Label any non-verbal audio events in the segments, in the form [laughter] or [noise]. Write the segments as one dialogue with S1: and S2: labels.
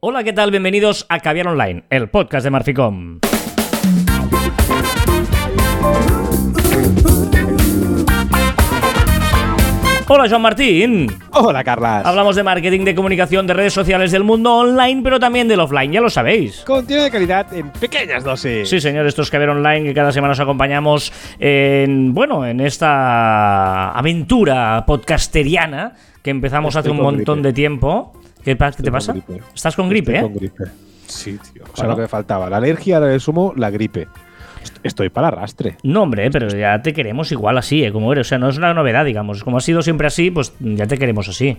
S1: Hola, ¿qué tal? Bienvenidos a Caviar Online, el podcast de Marficom. Hola, Joan Martín.
S2: Hola, Carlas.
S1: Hablamos de marketing, de comunicación, de redes sociales del mundo online, pero también del offline, ya lo sabéis.
S2: Contenido de calidad en pequeñas dosis.
S1: Sí, señor, esto es Caviar Online, que cada semana os acompañamos en, bueno, en esta aventura podcasteriana que empezamos
S2: Estoy
S1: hace un montón
S2: gripe.
S1: de tiempo. ¿Qué, pa- qué te pasa?
S2: gripe.
S1: Estás con gripe,
S2: Estoy
S1: ¿eh?
S2: con gripe. Sí, tío. O sea,
S1: Bueno.
S2: lo que me faltaba. La alergia, ahora le sumo la gripe. Est- Estoy para arrastre.
S1: No, hombre, pero ya te queremos igual así, ¿eh? como eres. O sea, no es una novedad, digamos. Como ha sido siempre así, pues ya te queremos así.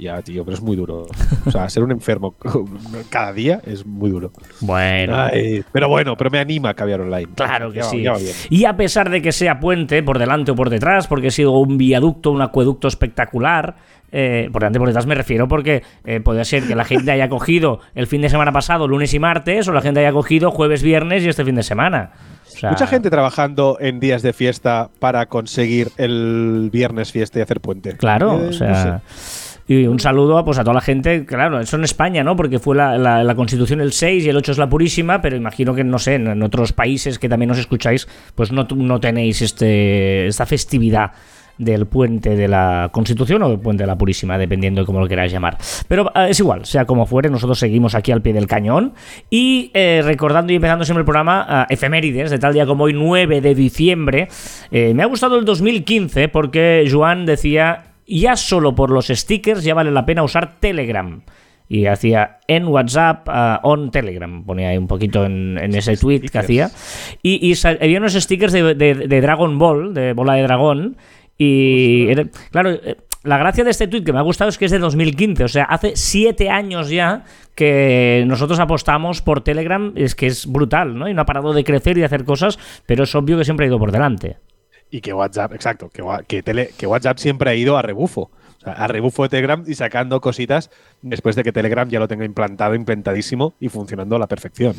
S2: Ya, tío, pero es muy duro. O sea, ser un enfermo [laughs] cada día es muy duro.
S1: Bueno.
S2: Ay, pero bueno, pero me anima a cambiar online.
S1: Claro que
S2: Ya
S1: sí.
S2: va.
S1: Y a pesar de que sea puente, por delante o por detrás, porque ha sido un viaducto, un acueducto espectacular, eh, por delante o por detrás me refiero porque eh, puede ser que la gente haya cogido el fin de semana pasado, lunes y martes, o la gente haya cogido jueves, viernes y este fin de semana. O sea,
S2: Mucha gente trabajando en días de fiesta para conseguir el viernes fiesta y hacer puente.
S1: Claro,
S2: Eh,
S1: o
S2: no
S1: sea.
S2: sé.
S1: Y un saludo a, pues, a toda la gente, claro, eso en España, ¿no? Porque fue la, Constitución el 6 y el 8 es la Purísima, pero imagino que, no sé, en, otros países que también nos escucháis, pues no, no tenéis este, esta festividad del puente de la Constitución o del puente de la Purísima, dependiendo de cómo lo queráis llamar. Pero eh, es igual, sea como fuere, nosotros seguimos aquí al pie del cañón y eh, recordando y empezando siempre el programa, eh, efemérides, de tal día como hoy, 9 de diciembre. Eh, me ha gustado el 2015 porque Joan decía, ya solo por los stickers ya vale la pena usar Telegram. Y hacía en WhatsApp, ah, on Telegram, ponía ahí un poquito en, en ese tweet que hacía. Y, había unos stickers de, de- de Dragon Ball, de bola de dragón. Y era- claro, eh, la gracia de este tweet que me ha gustado es que es de 2015, o sea, hace siete años ya que nosotros apostamos por Telegram, es que es brutal, ¿no? Y no ha parado de crecer y de hacer cosas, pero es obvio que siempre ha ido por delante.
S2: Y que WhatsApp, exacto, que, WhatsApp siempre ha ido a rebufo. O sea, a rebufo de Telegram y sacando cositas después de que Telegram ya lo tenga implantado, implantadísimo y funcionando a la perfección.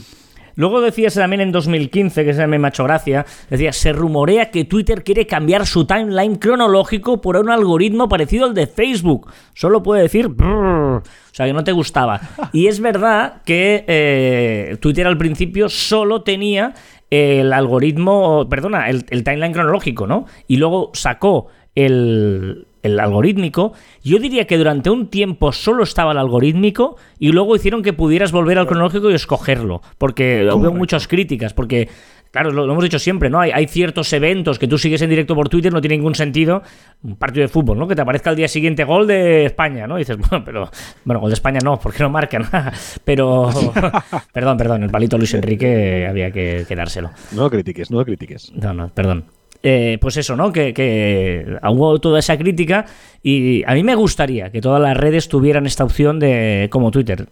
S1: Luego decías también en 2015, que ese me ha hecho gracia, decía, se rumorea que Twitter quiere cambiar su timeline cronológico por un algoritmo parecido al de Facebook. Solo puede decir... "Brrr". O sea, que no te gustaba. Y es verdad que eh, Twitter al principio solo tenía el algoritmo, perdona, el, el timeline cronológico, ¿no? Y luego sacó el, el algorítmico. Yo diría que durante un tiempo solo estaba el algorítmico y luego hicieron que pudieras volver al cronológico y escogerlo. Porque hubo muchas críticas, porque... Claro, lo, lo hemos dicho siempre, ¿no? Hay, hay ciertos eventos que tú sigues en directo por Twitter, no tiene ningún sentido. Un partido de fútbol, ¿no? Que te aparezca al día siguiente gol de España, ¿no? Y dices, [laughs] bueno, pero. Bueno, gol de España no, porque no marcan. [laughs] pero. [laughs] perdón, perdón, el palito Luis Enrique había que, que dárselo.
S2: No lo critiques, no lo critiques.
S1: No, no, perdón. Eh, pues eso, ¿no? Que, que hubo toda esa crítica y a mí me gustaría que todas las redes tuvieran esta opción de como Twitter.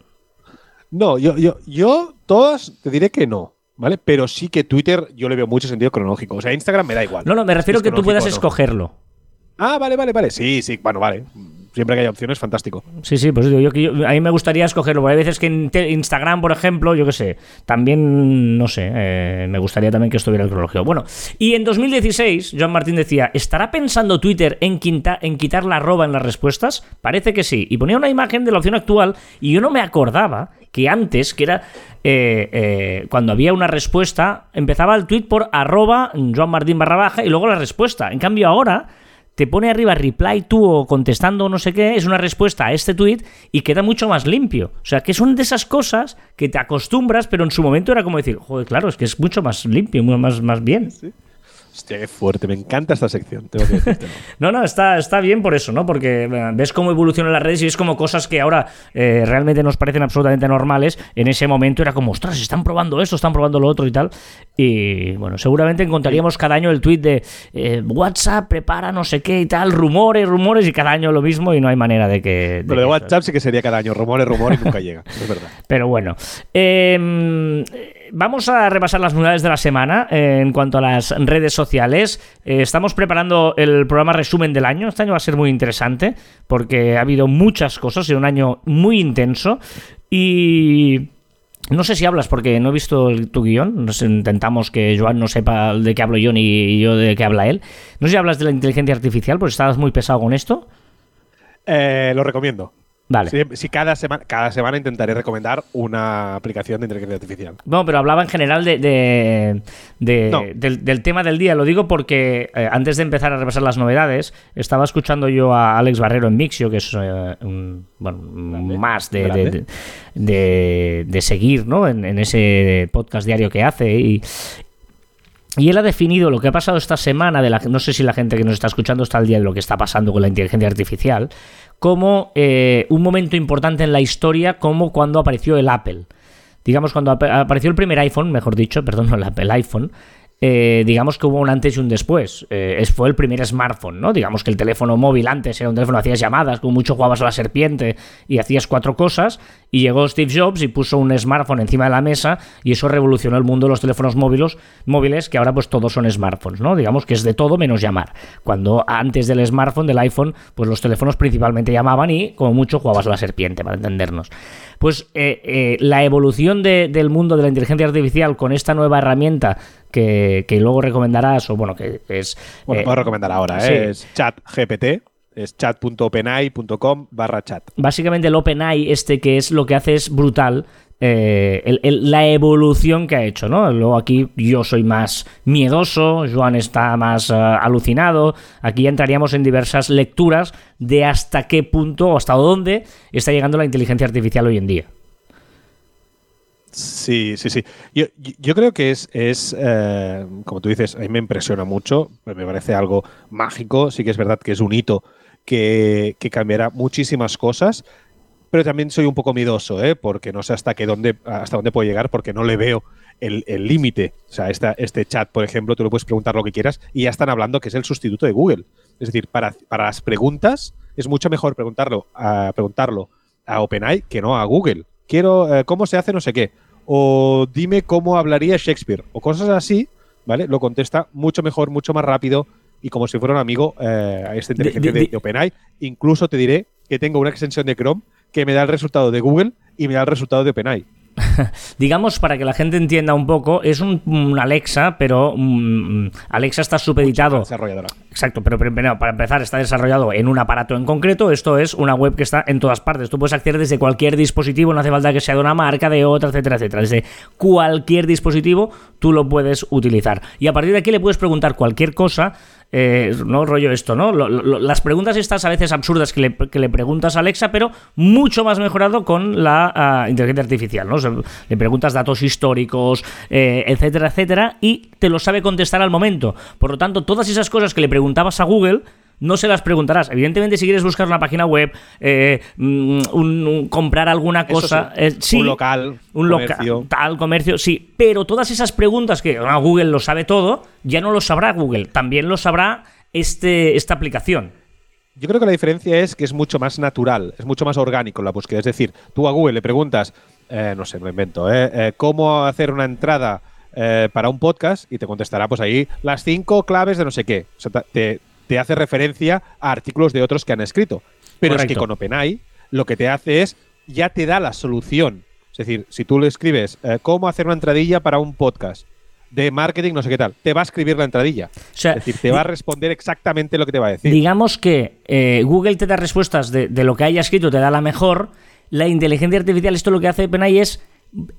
S2: No, yo, yo, yo todas te diré que no, ¿vale? Pero sí que Twitter yo le veo mucho sentido cronológico. O sea, Instagram me da igual.
S1: No, no, me refiero
S2: Es
S1: que tú puedas
S2: no.
S1: escogerlo.
S2: Ah, vale, vale, vale. Sí, sí, bueno, vale. Siempre que haya opciones, fantástico.
S1: Sí, sí, pues digo, yo, yo- a mí me gustaría escogerlo. porque hay veces que en Instagram, por ejemplo, yo qué sé, también, no sé, eh, me gustaría también que estuviera el cronológico. Bueno, y en 2016, Joan Martín decía, ¿estará pensando Twitter en, quinta- en quitar la arroba en las respuestas? Parece que sí. Y ponía una imagen de la opción actual y yo no me acordaba que antes, que era eh, eh, cuando había una respuesta, empezaba el tweet por arroba Joan Martín barra baja y luego la respuesta. En cambio ahora te pone arriba reply tú o contestando no sé qué, es una respuesta a este tweet y queda mucho más limpio. O sea, que son de esas cosas que te acostumbras, pero en su momento era como decir, joder, claro, es que es mucho más limpio, más, más bien.
S2: Hostia, qué fuerte. Me encanta esta sección. Tengo que decirte. [laughs]
S1: No, no, está, está bien por eso, ¿no? Porque eh, ves cómo evolucionan las redes y ves como cosas que ahora eh, realmente nos parecen absolutamente normales. En ese momento era como, ostras, están probando esto, están probando lo otro y tal. Y bueno, seguramente encontraríamos cada año el tweet de eh, WhatsApp prepara no sé qué y tal, rumores, rumores, y cada año lo mismo y no hay manera de que. de
S2: Pero de
S1: que-
S2: WhatsApp sí que sería cada año rumores, rumores y nunca [laughs] llega. Es verdad.
S1: Pero bueno, eh, vamos a repasar las novedades de la semana eh, en cuanto a las redes sociales. Eh, estamos preparando el programa resumen del año. Este año va a ser muy interesante porque ha habido muchas cosas, ha sido un año muy intenso y... No sé si hablas porque no he visto tu guion. Intentamos que Joan no sepa de qué hablo yo ni yo de qué habla él. No sé si hablas de la inteligencia artificial porque estabas muy pesado con esto.
S2: Eh, lo recomiendo.
S1: Vale.
S2: Sí, sí, cada, semana, cada semana intentaré recomendar una aplicación de inteligencia artificial.
S1: No, pero hablaba en general de, de- de-
S2: No.
S1: del, del tema del día. Lo digo porque eh, antes de empezar a repasar las novedades, estaba escuchando yo a Alex Barrero en Mixio, que es eh, un, bueno,
S2: Grande,
S1: más de, de, de- de- de seguir ¿no? en, en ese podcast diario que hace. Y, y él ha definido lo que ha pasado esta semana, de la, no sé si la gente que nos está escuchando está al día de lo que está pasando con la inteligencia artificial, como eh, un momento importante en la historia, como cuando apareció el Apple. Digamos, cuando ap- apareció el primer iPhone, mejor dicho, perdón, el Apple, el iPhone, eh, digamos que hubo un antes y un después. Eh, fue el primer smartphone, ¿no? Digamos que el teléfono móvil antes era un teléfono, hacías llamadas, con mucho jugabas a la serpiente y hacías cuatro cosas, y llegó Steve Jobs y puso un smartphone encima de la mesa, y eso revolucionó el mundo de los teléfonos móviles, móviles, que ahora pues todos son smartphones, ¿no? Digamos que es de todo menos llamar. Cuando antes del smartphone, del iPhone, pues los teléfonos principalmente llamaban y como mucho jugabas a la serpiente, para entendernos. Pues eh, eh, la evolución de- del mundo de la inteligencia artificial con esta nueva herramienta que, que luego recomendarás, o bueno, que es...
S2: Bueno,
S1: eh,
S2: puedo recomendar ahora,
S1: sí.
S2: ¿eh? Es chat GPT, es chat.openai.com barra chat.
S1: básicamente el OpenAI, este que es lo que hace es brutal. eh, el- el- la evolución que ha hecho, ¿no? Luego aquí yo soy más miedoso, Joan está más eh, alucinado. Aquí ya entraríamos en diversas lecturas de hasta qué punto o hasta dónde está llegando la inteligencia artificial hoy en día.
S2: Sí, sí, sí. Yo, yo- creo que es, es eh, como tú dices, a mí me impresiona mucho, me parece algo mágico, sí que es verdad que es un hito que, que cambiará muchísimas cosas, pero también soy un poco miedoso, ¿eh? porque no sé hasta, qué dónde, hasta dónde puedo llegar, porque no le veo el el límite. O sea, esta, este chat, por ejemplo, tú le puedes preguntar lo que quieras y ya están hablando que es el sustituto de Google. Es decir, para, para las preguntas es mucho mejor preguntarlo a, preguntarlo a OpenAI que no a Google. Quiero, eh, ¿cómo se hace no sé qué? O dime cómo hablaría Shakespeare. O cosas así, ¿vale? Lo contesta mucho mejor, mucho más rápido y como si fuera un amigo eh, a esta inteligencia
S1: de-
S2: de,
S1: de-
S2: de OpenAI. Incluso te diré que tengo una extensión de Chrome que me da el resultado de Google y me da el resultado de OpenAI. [laughs]
S1: Digamos, para que la gente entienda un poco, es un, un Alexa, pero mm, Alexa está supeditado
S2: Desarrolladora.
S1: Exacto, pero primero, para empezar, está desarrollado en un aparato en concreto. Esto es una web que está en todas partes. Tú puedes acceder desde cualquier dispositivo, no hace falta que sea de una marca, de otra, etcétera, etcétera. Desde cualquier dispositivo tú lo puedes utilizar. Y a partir de aquí le puedes preguntar cualquier cosa. Eh, no rollo esto, ¿no? Las preguntas estas a veces absurdas que le, que le preguntas a Alexa, pero mucho más mejorado con la ah, inteligencia artificial, ¿no? Le preguntas datos históricos, eh, etcétera, etcétera, y te lo sabe contestar al momento. Por lo tanto, todas esas cosas que le preguntabas a Google, no se las preguntarás. Evidentemente, si quieres buscar una página web, eh, mm, un- un- comprar alguna cosa,
S2: sí.
S1: eh, sí,
S2: Un local,
S1: un
S2: comercio.
S1: local, tal, comercio, sí. Pero todas esas preguntas que Google lo sabe todo, ya no lo sabrá Google, también lo sabrá este, esta aplicación.
S2: Yo creo que la diferencia es que es mucho más natural, es mucho más orgánico la búsqueda. Es decir, tú a Google le preguntas, eh, no sé, me invento, eh, eh, cómo hacer una entrada eh, para un podcast y te contestará pues ahí las cinco claves de no sé qué. O sea, te, te hace referencia a artículos de otros que han escrito. Pero es que con OpenAI lo que te hace es, ya te da la solución. Es decir, si tú le escribes eh, cómo hacer una entradilla para un podcast de marketing, no sé qué tal, te va a escribir la entradilla.
S1: O sea,
S2: Es decir, te va a responder exactamente lo que te va a decir.
S1: Digamos que eh, Google te da respuestas de, de lo que haya escrito, te da la mejor. La inteligencia artificial, esto lo que hace OpenAI es,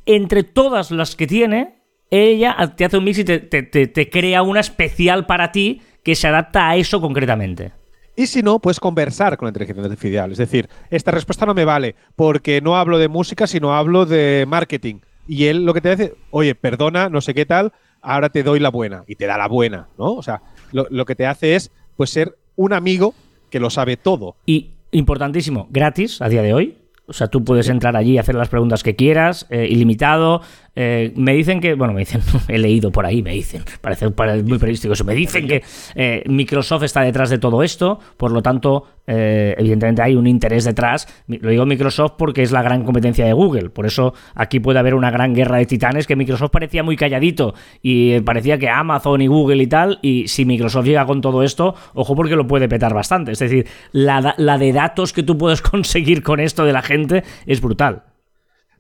S1: entre todas las que tiene, ella te hace un mix y te, te- te- te crea una especial para ti que se adapta a eso concretamente.
S2: Y si no, puedes conversar con la inteligencia artificial. Es decir, esta respuesta no me vale porque no hablo de música, sino hablo de marketing. Y él lo que te dice, oye, perdona, no sé qué tal, ahora te doy la buena. Y te da la buena, ¿no? O sea, lo, lo que te hace es pues ser un amigo que lo sabe todo.
S1: Y importantísimo, gratis a día de hoy. O sea, tú puedes entrar allí y hacer las preguntas que quieras, eh, ilimitado. Eh, me dicen que, bueno, me dicen, [laughs] he leído por ahí, me dicen, parece, muy periodístico eso. Me dicen que eh, Microsoft está detrás de todo esto, por lo tanto, eh, evidentemente hay un interés detrás. Lo digo Microsoft porque es la gran competencia de Google, por eso aquí puede haber una gran guerra de titanes que Microsoft parecía muy calladito y parecía que Amazon y Google y tal, y si Microsoft llega con todo esto, ojo porque lo puede petar bastante. Es decir, la, la de datos que tú puedes [laughs] conseguir con esto de la gente es brutal.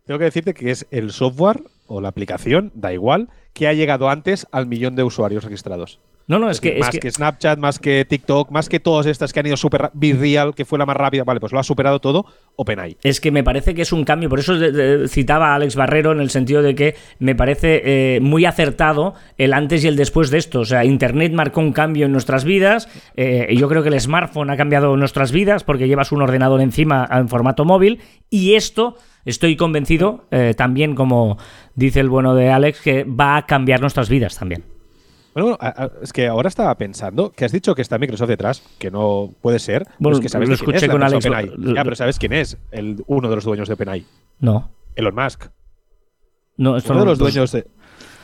S2: Tengo que decirte que es el software o la aplicación, da igual, que ha llegado antes al millón de usuarios registrados.
S1: No, no, es que.
S2: más que, Snapchat, más que TikTok, más que todas estas que han ido super Real, que fue la más rápida, vale, pues lo ha superado todo OpenAI.
S1: Es que me parece que es un cambio, por eso citaba a Alex Barrero en el sentido de que me parece eh, muy acertado el antes y el después de esto. O sea, Internet marcó un cambio en nuestras vidas, eh, yo creo que el smartphone ha cambiado nuestras vidas porque llevas un ordenador encima en formato móvil, y esto. Estoy convencido, eh, también como dice el bueno de Alex, que va a cambiar nuestras vidas también.
S2: Bueno, es que ahora estaba pensando que has dicho que está Microsoft detrás, que no puede ser. Bueno, es que sabes lo escuché con Alex. ya, pero ¿sabes quién es el, uno de los dueños de OpenAI?
S1: No.
S2: Elon Musk.
S1: No, esto
S2: uno de los dueños de.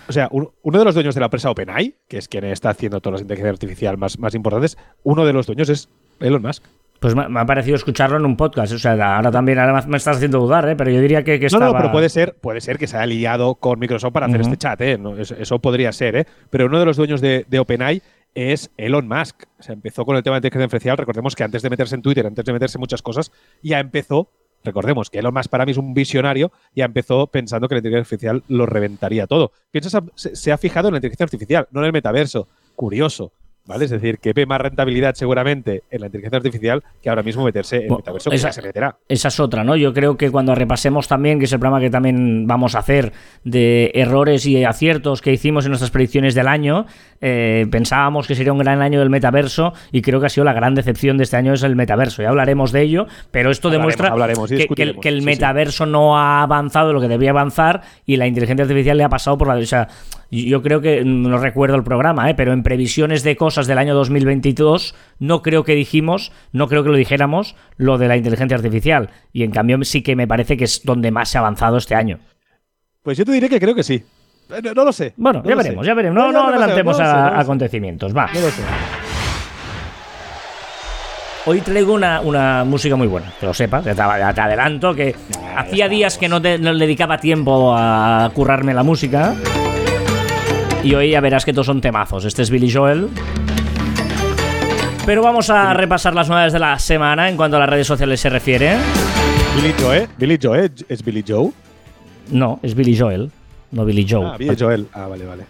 S2: O sea, uno de los dueños de la empresa OpenAI, que es quien está haciendo todas las inteligencias artificiales más, más importantes, uno de los dueños es Elon Musk.
S1: Pues me, ha parecido escucharlo en un podcast. O sea, ahora también me estás haciendo dudar, ¿eh? pero yo diría que, que estaba...
S2: No, no, pero puede ser, puede ser que se haya liado con Microsoft para hacer este chat, ¿eh? eso, podría ser, ¿eh? Pero uno de los dueños de, OpenAI es Elon Musk. O sea, empezó con el tema de inteligencia artificial. Recordemos que antes de meterse en Twitter, antes de meterse en muchas cosas, ya empezó. Recordemos que Elon Musk para mí es un visionario, ya empezó pensando que la inteligencia artificial lo reventaría todo. Piensas, se ha fijado en la inteligencia artificial, no en el metaverso. Curioso. ¿Vale? Es decir, que ve más rentabilidad seguramente en la inteligencia artificial que ahora mismo meterse en el metaverso, esa, se meterá.
S1: Esa es otra, ¿no? Yo creo que cuando repasemos también, que es el programa que también vamos a hacer de errores y aciertos que hicimos en nuestras predicciones del año, eh, pensábamos que sería un gran año del metaverso y creo que ha sido la gran decepción de este año es el metaverso. Ya hablaremos de ello, pero esto demuestra que, el, metaverso no ha avanzado lo que debía avanzar y la inteligencia artificial le ha pasado por la... O yo creo que, no recuerdo el programa, ¿eh? pero en previsiones de cosas del año 2022 no creo que dijimos, no creo que lo dijéramos, lo de la inteligencia artificial. Y en cambio sí que me parece que es donde más se ha avanzado este año.
S2: Pues yo te diré que creo que sí. Eh, no, lo sé.
S1: Bueno, ya veremos, ya veremos. No, no, adelantemos a, acontecimientos. Va. Lo sé. Hoy traigo una, una, música muy buena, que lo sepas, te, te adelanto que hacía días que no, te, no dedicaba tiempo a currarme la música. Y hoy ya verás que todos son temazos. Este es Billy Joel. Pero vamos a repasar las novedades de la semana en cuanto a las redes sociales se refiere.
S2: Billy Joel, Billy Joel, ¿es Billy Joe?
S1: No, es Billy Joel, no Billy Joe.
S2: Ah, Billy Joel. Ah, vale, vale.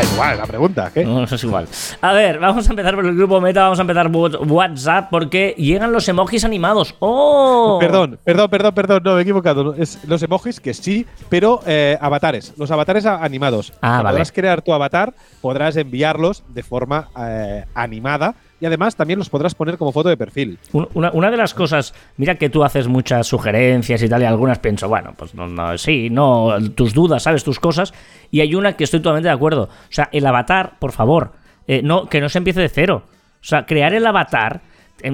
S2: Es igual, la pregunta, ¿qué?
S1: No, eso es igual. A ver, vamos a empezar por el grupo Meta, vamos a empezar por WhatsApp porque llegan los emojis animados. ¡Oh!
S2: Perdón, perdón, perdón, perdón, no, me he equivocado. Es los emojis que sí, pero eh, avatares, los avatares animados.
S1: Ah, vale.
S2: Podrás crear tu avatar, podrás enviarlos de forma eh, animada y además también los podrás poner como foto de perfil.
S1: Una, de las cosas, mira que tú haces muchas sugerencias y tal, y algunas pienso, bueno, pues no, no, sí, no, tus dudas, sabes, tus cosas, y hay una que estoy totalmente de acuerdo. O sea, el avatar, por favor, eh, no, que no se empiece de cero. O sea, crear el avatar que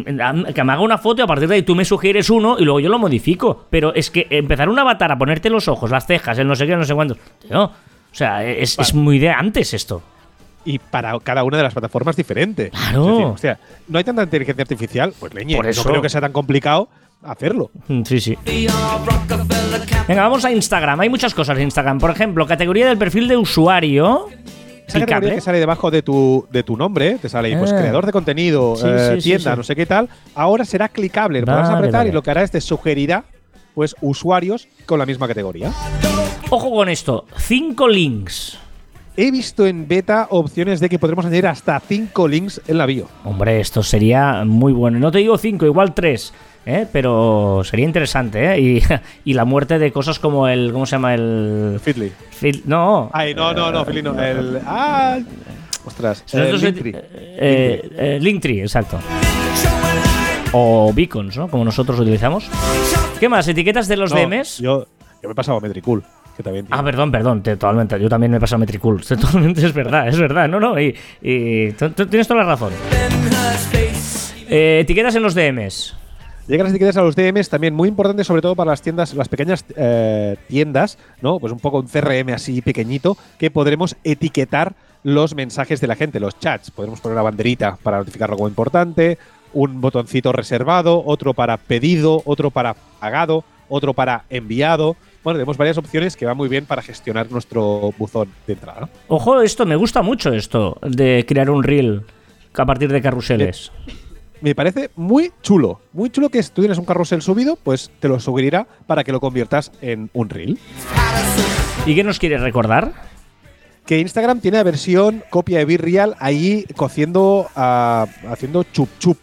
S1: me haga una foto y a partir de ahí tú me sugieres uno y luego yo lo modifico. Pero es que empezar un avatar a ponerte los ojos, las cejas, el no sé qué, no sé cuántos. o sea, es, es muy de antes esto
S2: y para cada una de las plataformas diferente.
S1: Claro.
S2: o sea, no hay tanta inteligencia artificial, pues leñe, Por eso. no creo que sea tan complicado hacerlo.
S1: Mm, sí, sí. Venga, vamos a Instagram. Hay muchas cosas en Instagram. Por ejemplo, categoría del perfil de usuario.
S2: Esa categoría que sale debajo de tu, de tu nombre, te sale ahí, pues ah. creador de contenido, eh, tienda, no sé qué tal, ahora será clicable. Lo podrás apretar y lo que hará es te sugerirá pues usuarios con la misma categoría.
S1: Ojo con esto, cinco links
S2: He visto en beta opciones de que podremos añadir hasta 5 links en la bio.
S1: Hombre, esto sería muy bueno. No te digo 5, igual 3. ¿eh? Pero sería interesante, ¿eh? [laughs] Y, la muerte de cosas como el. ¿Cómo se llama? El.
S2: Fitly.
S1: no.
S2: Ay, no, no, no, Fitly no. El. ¡Ah! Ostras. Linktree.
S1: Eh, Linktree, exacto. O beacons, ¿no? Como nosotros utilizamos. ¿Qué más? ¿Etiquetas de los DMs?
S2: Yo, yo me he pasado a Metricool
S1: ah, perdón, perdón, totalmente. Yo también me he pasado Metricool. [laughs] Totalmente es verdad, es verdad. No, no, y, tienes toda la razón. Eh, etiquetas en los DMs.
S2: Llegan las etiquetas a los DMs también muy importante, sobre todo para las tiendas, las pequeñas eh, tiendas, ¿no? Pues un poco un CRM así pequeñito, que podremos etiquetar los mensajes de la gente, los chats. Podremos poner una banderita para notificar algo importante, un botoncito reservado, otro para pedido, otro para pagado, otro para enviado. Bueno, tenemos varias opciones que van muy bien para gestionar nuestro buzón de entrada.
S1: Ojo, esto, me gusta mucho esto de crear un reel a partir de carruseles.
S2: Me, parece muy chulo. Muy chulo que si tú tienes un carrusel subido, pues te lo sugerirá para que lo conviertas en un reel.
S1: ¿Y qué nos quieres recordar?
S2: que Instagram tiene la versión copia de Virreal ahí cociendo, ah, haciendo chup chup,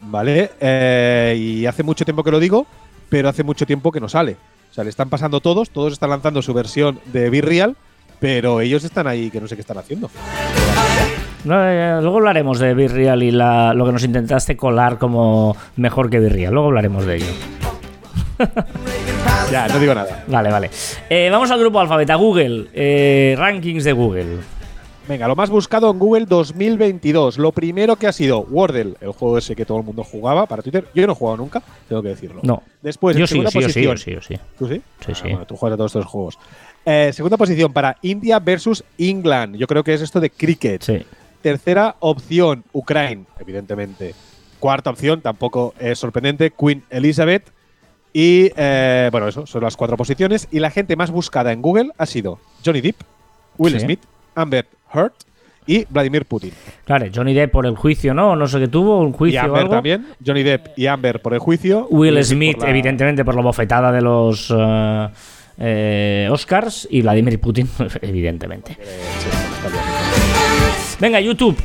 S2: ¿vale? Eh, y hace mucho tiempo que lo digo, pero hace mucho tiempo que no sale. O sea, le están pasando todos, todos están lanzando su versión de Virreal, pero ellos están ahí que no sé qué están haciendo.
S1: No, eh, luego hablaremos de Virreal y la- lo que nos intentaste colar como mejor que Virreal. Luego hablaremos de ello.
S2: Ya, no digo nada.
S1: Vale, vale. Eh, vamos al grupo alfabeta. Google. eh, rankings de Google.
S2: Venga, lo más buscado en Google 2022. Lo primero que ha sido Wordle, el juego ese que todo el mundo jugaba para Twitter. Yo no he jugado nunca, tengo que decirlo.
S1: No.
S2: Después,
S1: yo
S2: en
S1: sí,
S2: segunda
S1: sí,
S2: posición.
S1: yo sí, yo sí.
S2: ¿Tú sí?
S1: Sí,
S2: Ah,
S1: sí.
S2: bueno, tú juegas a todos estos juegos. Eh, segunda posición para India versus England. Yo creo que es esto de cricket.
S1: Sí.
S2: Tercera opción, Ukraine, evidentemente. Cuarta opción, tampoco es sorprendente, Queen Elizabeth. Y eh, bueno, eso son las cuatro posiciones. Y la gente más buscada en Google ha sido Johnny Depp, Will
S1: Sí.
S2: Smith, Amber Heard y Vladimir Putin.
S1: Claro, Johnny Depp por el juicio, ¿no? No sé qué tuvo, un
S2: Y
S1: juicio o
S2: Amber
S1: algo.
S2: también. Johnny Depp y Amber por el juicio.
S1: Will Smith,
S2: por la-
S1: evidentemente, por la bofetada de los eh, eh, Oscars. Y Vladimir Putin, [laughs] evidentemente.
S2: Eh.
S1: Venga, YouTube.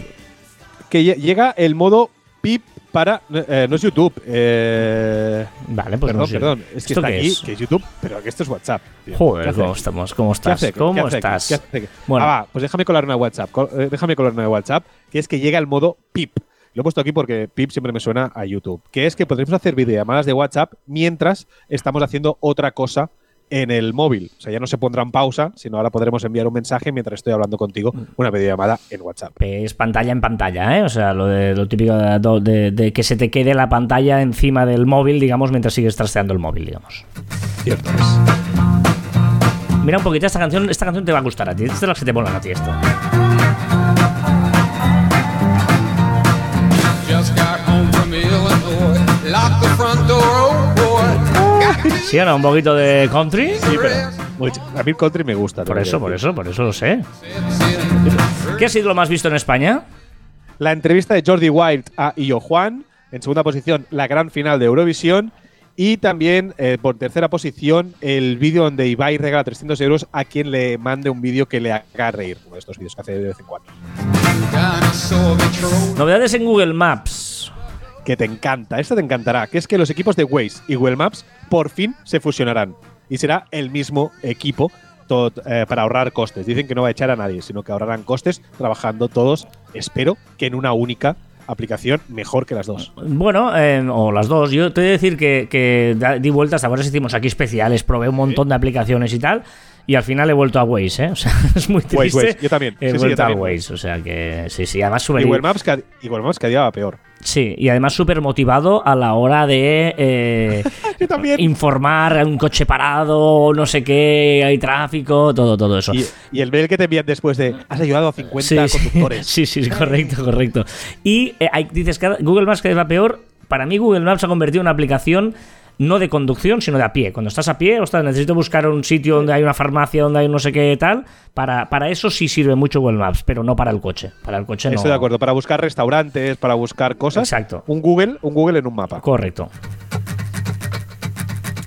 S2: Que lle- llega el modo PIP para. eh, no es YouTube. Eh,
S1: Vale, pues
S2: perdón,
S1: no sé.
S2: perdón. Es que
S1: ¿Esto
S2: está
S1: qué
S2: aquí,
S1: es?
S2: que es YouTube, pero que esto es WhatsApp. tío. ¿Qué
S1: Joder, ¿cómo estamos? ¿Cómo
S2: ¿Qué
S1: estás?
S2: hace?
S1: ¿Cómo
S2: ¿Qué hace aquí?
S1: estás?
S2: ¿Qué hace?
S1: Bueno.
S2: Ah, va, pues déjame colar una WhatsApp. col- eh, Déjame colar una WhatsApp, que es que llega el modo PIP. Lo he puesto aquí porque PIP siempre me suena a YouTube. Que es que podremos hacer videollamadas de WhatsApp mientras estamos haciendo otra cosa en el móvil. O sea, ya no se pondrá en pausa, sino ahora podremos enviar un mensaje mientras estoy hablando contigo,
S1: Mm.
S2: una videollamada en WhatsApp.
S1: Es pantalla en pantalla, ¿eh? O sea, lo, de, lo típico de, de- de que se te quede la pantalla encima del móvil, digamos, mientras sigues trasteando el móvil, digamos.
S2: Cierto es.
S1: Mira un poquito esta canción, esta canción te va a gustar a ti. Esta es la que te mola a ti esto.
S3: Just got home from Illinois.
S1: ¿Sí o no? Un poquito de country.
S2: Sí, pero mucho. a mí el country me gusta.
S1: Por eso, por eso, por eso lo sé. ¿Qué ha sido lo más visto en España?
S2: La entrevista de Jordi Wild a Illo Juan. En segunda posición, la gran final de Eurovisión. Y también, eh, por tercera posición, el vídeo donde Ibai regala 300 euros a quien le mande un vídeo que le haga reír. Uno de estos vídeos que hace de vez en cuando.
S1: Novedades en Google Maps.
S2: Que te encanta, esta te encantará. Que es que los equipos de Waze y Google Maps por fin se fusionarán. Y será el mismo equipo todo, eh, para ahorrar costes. Dicen que no va a echar a nadie, sino que ahorrarán costes trabajando todos, espero, que en una única aplicación mejor que las dos.
S1: Bueno, eh, o las dos. Yo te voy a decir que, que di vueltas, ¿te acuerdas? Hicimos aquí especiales, probé un montón de aplicaciones y tal. Y al final he vuelto a Waze, ¿eh? [laughs] O sea, es muy triste.
S2: Waze, Waze, yo también.
S1: He
S2: Sí, sí, yo
S1: vuelto a. Waze, o sea que sí, sí. Además,
S2: Y Google Maps, y Google Maps cada día va peor.
S1: Sí, y además súper motivado a la hora de [laughs] eh, informar a un coche parado, no sé qué, hay tráfico, todo, todo eso.
S2: Y, y el mail que te envían después de has ayudado a 50
S1: Sí, sí.
S2: conductores. [laughs]
S1: Sí, sí, correcto, correcto. Y eh, hay- dices que Google Maps vez va peor. Para mí, Google Maps ha convertido en una aplicación no de conducción, sino de a pie. Cuando estás a pie, ostras, necesito buscar un sitio donde hay una farmacia, donde hay no sé qué tal. Para, para eso sí sirve mucho Google Maps, pero no para el coche. Para el coche no.
S2: Estoy de acuerdo. Para buscar restaurantes, para buscar cosas.
S1: Exacto.
S2: Un Google, un Google en un mapa.
S1: Correcto.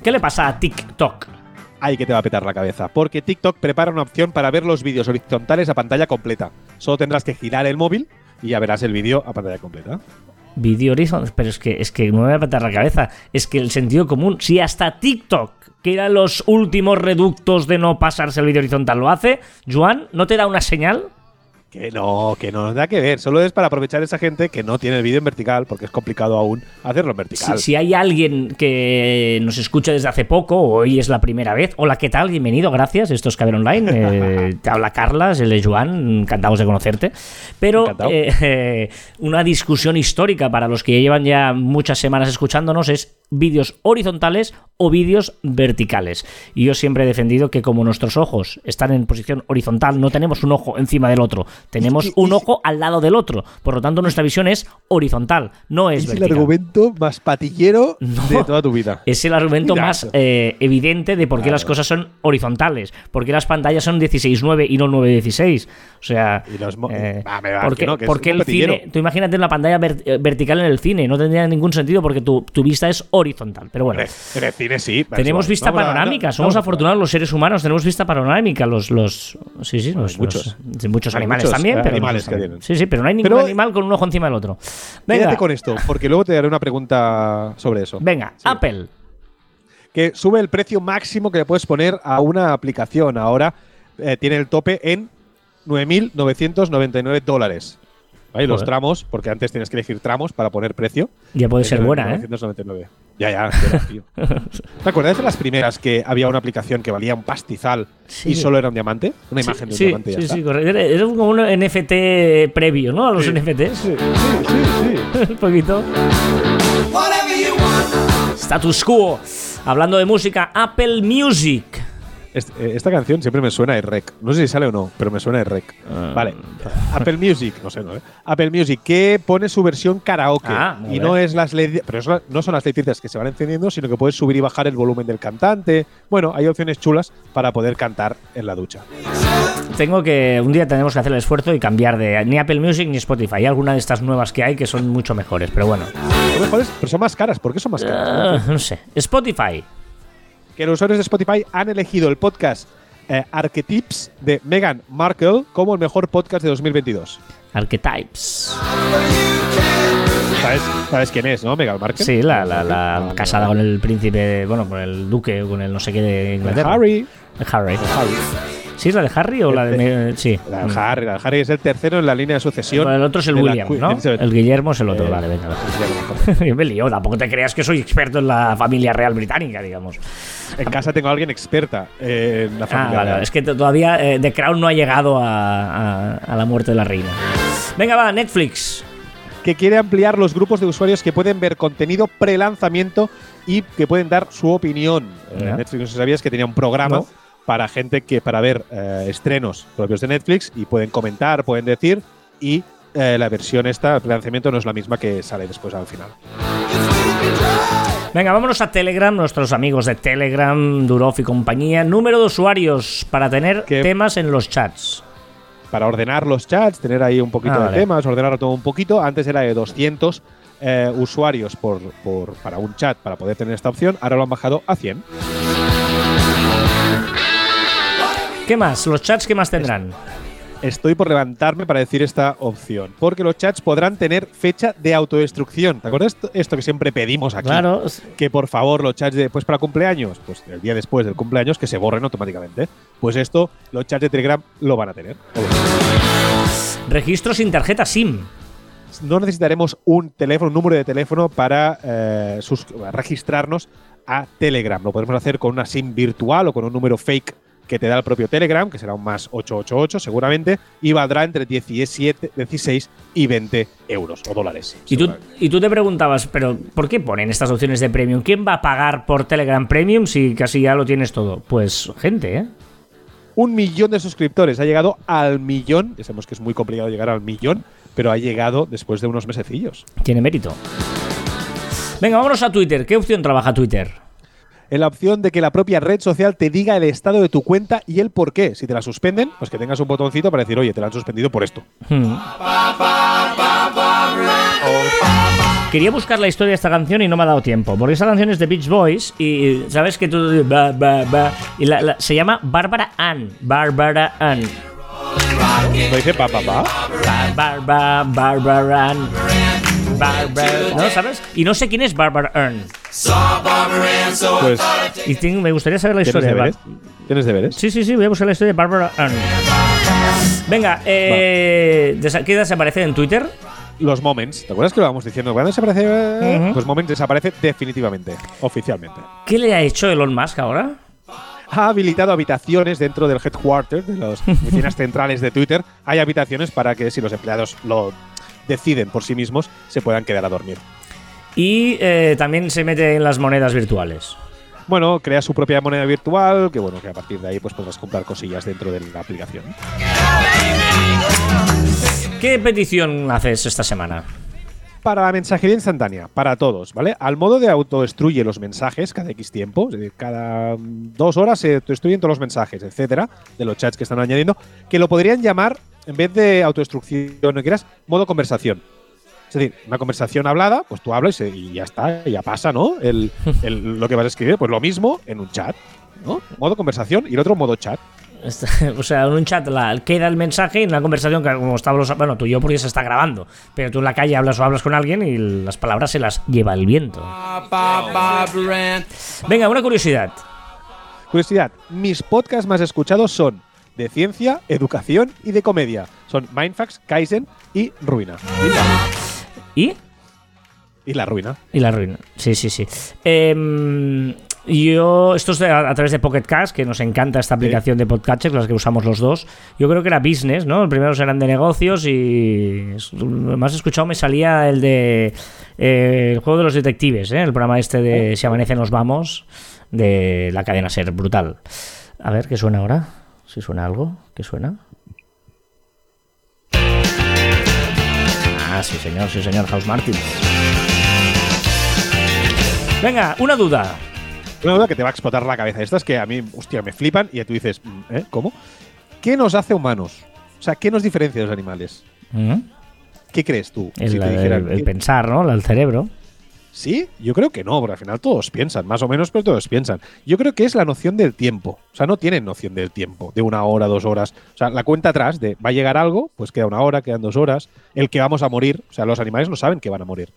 S1: ¿Qué le pasa a TikTok?
S2: Ahí que te va a petar la cabeza. Porque TikTok prepara una opción para ver los vídeos horizontales a pantalla completa. Solo tendrás que girar el móvil y ya verás el vídeo a pantalla completa.
S1: Video Horizon, pero es que, es que no me va a petar la cabeza. Es que el sentido común, si hasta TikTok, que eran los últimos reductos de no pasarse el vídeo horizontal, lo hace, Juan, ¿no te da una señal?
S2: Que no, que no nada que ver. Solo es para aprovechar esa gente que no tiene el vídeo en vertical, porque es complicado aún hacerlo en vertical.
S1: si hay alguien que nos escucha desde hace poco, hoy es la primera vez, hola, ¿qué tal? Bienvenido, gracias. Esto es Caber Online. Eh, [laughs] te habla Carlas, el de Joan, encantados de conocerte. Pero eh, [laughs] una discusión histórica para los que llevan ya muchas semanas escuchándonos es vídeos horizontales o vídeos verticales. Y yo siempre he defendido que como nuestros ojos están en posición horizontal, no tenemos un ojo encima del otro, tenemos un ojo al lado del otro. Por lo tanto, nuestra visión es horizontal, no es,
S2: es el
S1: vertical.
S2: argumento más patillero
S1: No.
S2: de toda tu vida.
S1: Es el argumento
S2: Mira.
S1: más eh, evidente de por qué
S2: Claro.
S1: las cosas son horizontales, por qué las pantallas son 16.9 y no 9.16. O sea, eh,
S2: Va, me va,
S1: ¿por
S2: que
S1: qué,
S2: no,
S1: el
S2: patillero.
S1: cine? Tú imagínate una pantalla ver- eh, vertical en el cine, no tendría ningún sentido porque tu, tu vista es horizontal. Pero bueno.
S2: En el cine sí.
S1: Tenemos vista
S2: vamos a-
S1: panorámica,
S2: no-
S1: somos
S2: vamos
S1: afortunados los seres humanos, tenemos vista panorámica, los, los sí, sí, los,
S2: muchos.
S1: los- muchos animales
S2: muchos,
S1: también, pero
S2: animales que tienen.
S1: Sí, sí, pero no hay ningún
S2: Pero-
S1: animal con un ojo encima del otro. Venga,
S2: Quédate con esto, porque luego te daré una pregunta sobre eso.
S1: venga,
S2: Sí.
S1: Apple.
S2: Que sube el precio máximo que le puedes poner a una aplicación. Ahora eh, tiene el tope en 9.999 dólares. ¿Vale? Los
S1: Joder.
S2: tramos, porque antes tienes que elegir tramos para poner precio.
S1: Ya puede ser
S2: En
S1: buena, ¿eh?
S2: 999. Ya, ya, espera, tío. [laughs] ¿Te acuerdas de las primeras que había una aplicación que valía un pastizal
S1: Sí.
S2: y solo era un diamante? Una imagen de un
S1: Sí,
S2: diamante ya
S1: sí,
S2: está.
S1: sí, correcto. Era, era como un NFT previo, ¿no? A los
S2: Sí.
S1: NFTs.
S2: Sí, sí, sí, sí. [laughs]
S1: un poquito. Status quo. Hablando de música, Apple Music.
S2: Eh, Esta canción siempre me suena de rec. No sé si sale o no, pero me suena de rec.
S1: Ah.
S2: Vale. Apple Music, no sé, ¿no? eh? Apple Music, que pone su versión karaoke.
S1: Ah,
S2: y no es las LED, pero es la- no son las letricitas que se van encendiendo, sino que puedes subir y bajar el volumen del cantante. Bueno, hay opciones chulas para poder cantar en la ducha.
S1: Tengo que. Un día tenemos que hacer el esfuerzo y cambiar de ni Apple Music ni Spotify. Hay algunas de estas nuevas que hay que son mucho mejores, pero bueno.
S2: Son mejores, pero son más caras. ¿Por qué son más caras?
S1: Ah, no sé. Spotify.
S2: Que los usuarios de Spotify han elegido el podcast eh, Archetypes de Meghan Markle como el mejor podcast de 2022.
S1: Archetypes.
S2: ¿Sabes, sabes quién es, no? Meghan Markle.
S1: Sí, la, la, la
S2: Vale,
S1: casada con el príncipe, bueno, con el duque con el no sé qué de Inglaterra.
S2: Harry.
S1: Harry.
S2: Harry.
S1: ¿Sí es la de Harry o la de.? Sí.
S2: La de Harry, la de Harry es el tercero en la línea de sucesión.
S1: Bueno, el otro es el
S2: la
S1: William, ¿no? El Guillermo es el otro,
S2: Eh,
S1: vale, venga. [laughs] Yo me lío, tampoco te creas que soy experto en la familia real británica, digamos.
S2: En casa tengo a alguien experta eh, en la
S1: Ah,
S2: familia.
S1: vale,
S2: real.
S1: es que todavía eh, The Crown no ha llegado a, a- a la muerte de la reina. Venga, va, Netflix.
S2: que quiere ampliar los grupos de usuarios que pueden ver contenido pre-lanzamiento y que pueden dar su opinión. Eh,
S1: Ya.
S2: Netflix, no sé si sabías que tenía un programa
S1: No.
S2: Para gente que para ver eh, estrenos propios de Netflix y pueden comentar, pueden decir y eh, la versión esta, el pre-lanzamiento, no es la misma que sale después al final.
S1: Venga, vámonos a Telegram, nuestros amigos de Telegram, Durov y compañía. Número de usuarios para tener temas en los chats.
S2: Para ordenar los chats, tener ahí un poquito
S1: Ah,
S2: de
S1: vale.
S2: temas, ordenarlo todo un poquito. Antes era de 200 eh, usuarios por, por- para un chat para poder tener esta opción. Ahora lo han bajado a 100.
S1: ¿Qué más? ¿Los chats qué más tendrán?
S2: Estoy por levantarme para decir esta opción. Porque los chats podrán tener fecha de autodestrucción. ¿Te acuerdas esto, que siempre pedimos aquí?
S1: Claro,
S2: Que por favor los chats de, pues para cumpleaños, pues el día después del cumpleaños, que se borren automáticamente. Pues esto, los chats de Telegram lo van a tener.
S1: registro sin tarjeta SIM.
S2: No necesitaremos un teléfono, un número de teléfono para eh, registrarnos a Telegram. Lo podemos hacer con una SIM virtual o con un número fake que te da el propio Telegram, que será un más 888 seguramente, y valdrá entre 17, 16 y 20 euros o dólares.
S1: Y tú, y tú te preguntabas, pero ¿por qué ponen estas opciones de premium? ¿Quién va a pagar por Telegram Premium si casi ya lo tienes todo? Pues gente, ¿eh?
S2: Un millón de suscriptores. Ha llegado al millón. Ya sabemos que es muy complicado llegar al millón, pero ha llegado después de unos mesecillos.
S1: Tiene mérito. Venga, vámonos a Twitter. ¿Qué opción trabaja Twitter?
S2: En la opción de que la propia red social te diga el estado de tu cuenta y el por qué. Si te la suspenden, pues que tengas un botoncito para decir, oye, te la han suspendido por esto.
S1: Hmm. Quería buscar la historia de esta canción y no me ha dado tiempo, porque esta canción es de Beach Boys y sabes que tú ba, ba, ba, y la- la- se llama Bárbara Ann, Bárbara Ann,
S2: ¿No dice pa, pa, pa?
S1: Ba- Bárbara, Bárbara Ann, Bárbara, ¿no sabes? Y no sé quién es Bárbara Ann.
S2: Pues,
S1: Y tengo- me gustaría saber la
S2: ¿tienes
S1: historia. de
S2: deberes? ¿Tienes deberes?
S1: Sí, sí, sí, voy a buscar la historia de Bárbara Ann. Venga, eh, ¿qué desaparece en Twitter?
S2: Los moments. ¿Te acuerdas que lo vamos diciendo? ¿Cuándo desaparece? Los moments desaparece definitivamente, oficialmente.
S1: ¿Qué le ha hecho Elon Musk ahora?
S2: ha habilitado habitaciones dentro del headquarter, de las [laughs] oficinas centrales de Twitter. Hay habitaciones para que si los empleados lo deciden por sí mismos, se puedan quedar a dormir.
S1: Y eh, también se mete en las monedas virtuales.
S2: Bueno, crea su propia moneda virtual, que bueno, que a partir de ahí pues podrás comprar cosillas dentro de la aplicación.
S1: ¿Qué petición haces esta semana?
S2: Para la mensajería instantánea, para todos, ¿vale? Al modo de autodestruye los mensajes cada X tiempo, es decir, cada mm, dos horas se destruyen todos los mensajes, etcétera, de los chats que están añadiendo, que lo podrían llamar, en vez de autodestrucción, no quieras, modo conversación. Es decir, una conversación hablada, pues tú hablas y, ya está, ya pasa, ¿no? El, [laughs] el- lo que vas a escribir, pues lo mismo en un chat, ¿no? Modo conversación y el otro modo chat. [laughs]
S1: O sea, en un chat la, queda el mensaje y en una conversación que como estamos, bueno, tú y yo porque se está grabando, pero tú en la calle hablas o hablas con alguien y las palabras se las lleva el viento. Venga, una curiosidad.
S2: Curiosidad, mis podcasts más escuchados son de ciencia, educación y de comedia. Son Mindfax, Kaizen y Ruina. Y
S1: ¿Y?
S2: la Ruina.
S1: Y la ruina. Sí, sí, sí. Em, yo, esto es a, a través de Pocket Cast, que nos encanta esta aplicación de podcatcher, las que usamos los dos. Yo creo que era business, ¿no? El primero eran de negocios y más escuchado me salía el de eh, el juego de los detectives, ¿eh? El programa este de Si amanece nos vamos de la cadena Ser, brutal. A ver, ¿qué suena ahora? Si suena algo, ¿qué suena? Ah, sí señor, sí señor, House Martin. Venga, una duda.
S2: Una duda que te va a explotar la cabeza. Estas que a mí, hostia, me flipan y tú dices, mm, ¿eh? ¿Cómo? ¿Qué nos hace humanos? O sea, ¿qué nos diferencia de los animales?
S1: ¿Mm?
S2: ¿Qué crees tú?
S1: El,
S2: Si te
S1: el-
S2: dijeran
S1: el
S2: que-
S1: pensar, ¿no? El cerebro.
S2: Sí, yo creo que no, porque al final todos piensan, más o menos, pero todos piensan. Yo creo que es la noción del tiempo. O sea, no tienen noción del tiempo, de una hora, dos horas. O sea, la cuenta atrás de va a llegar algo, pues queda una hora, quedan dos horas. El que vamos a morir, o sea, los animales no saben que van a morir.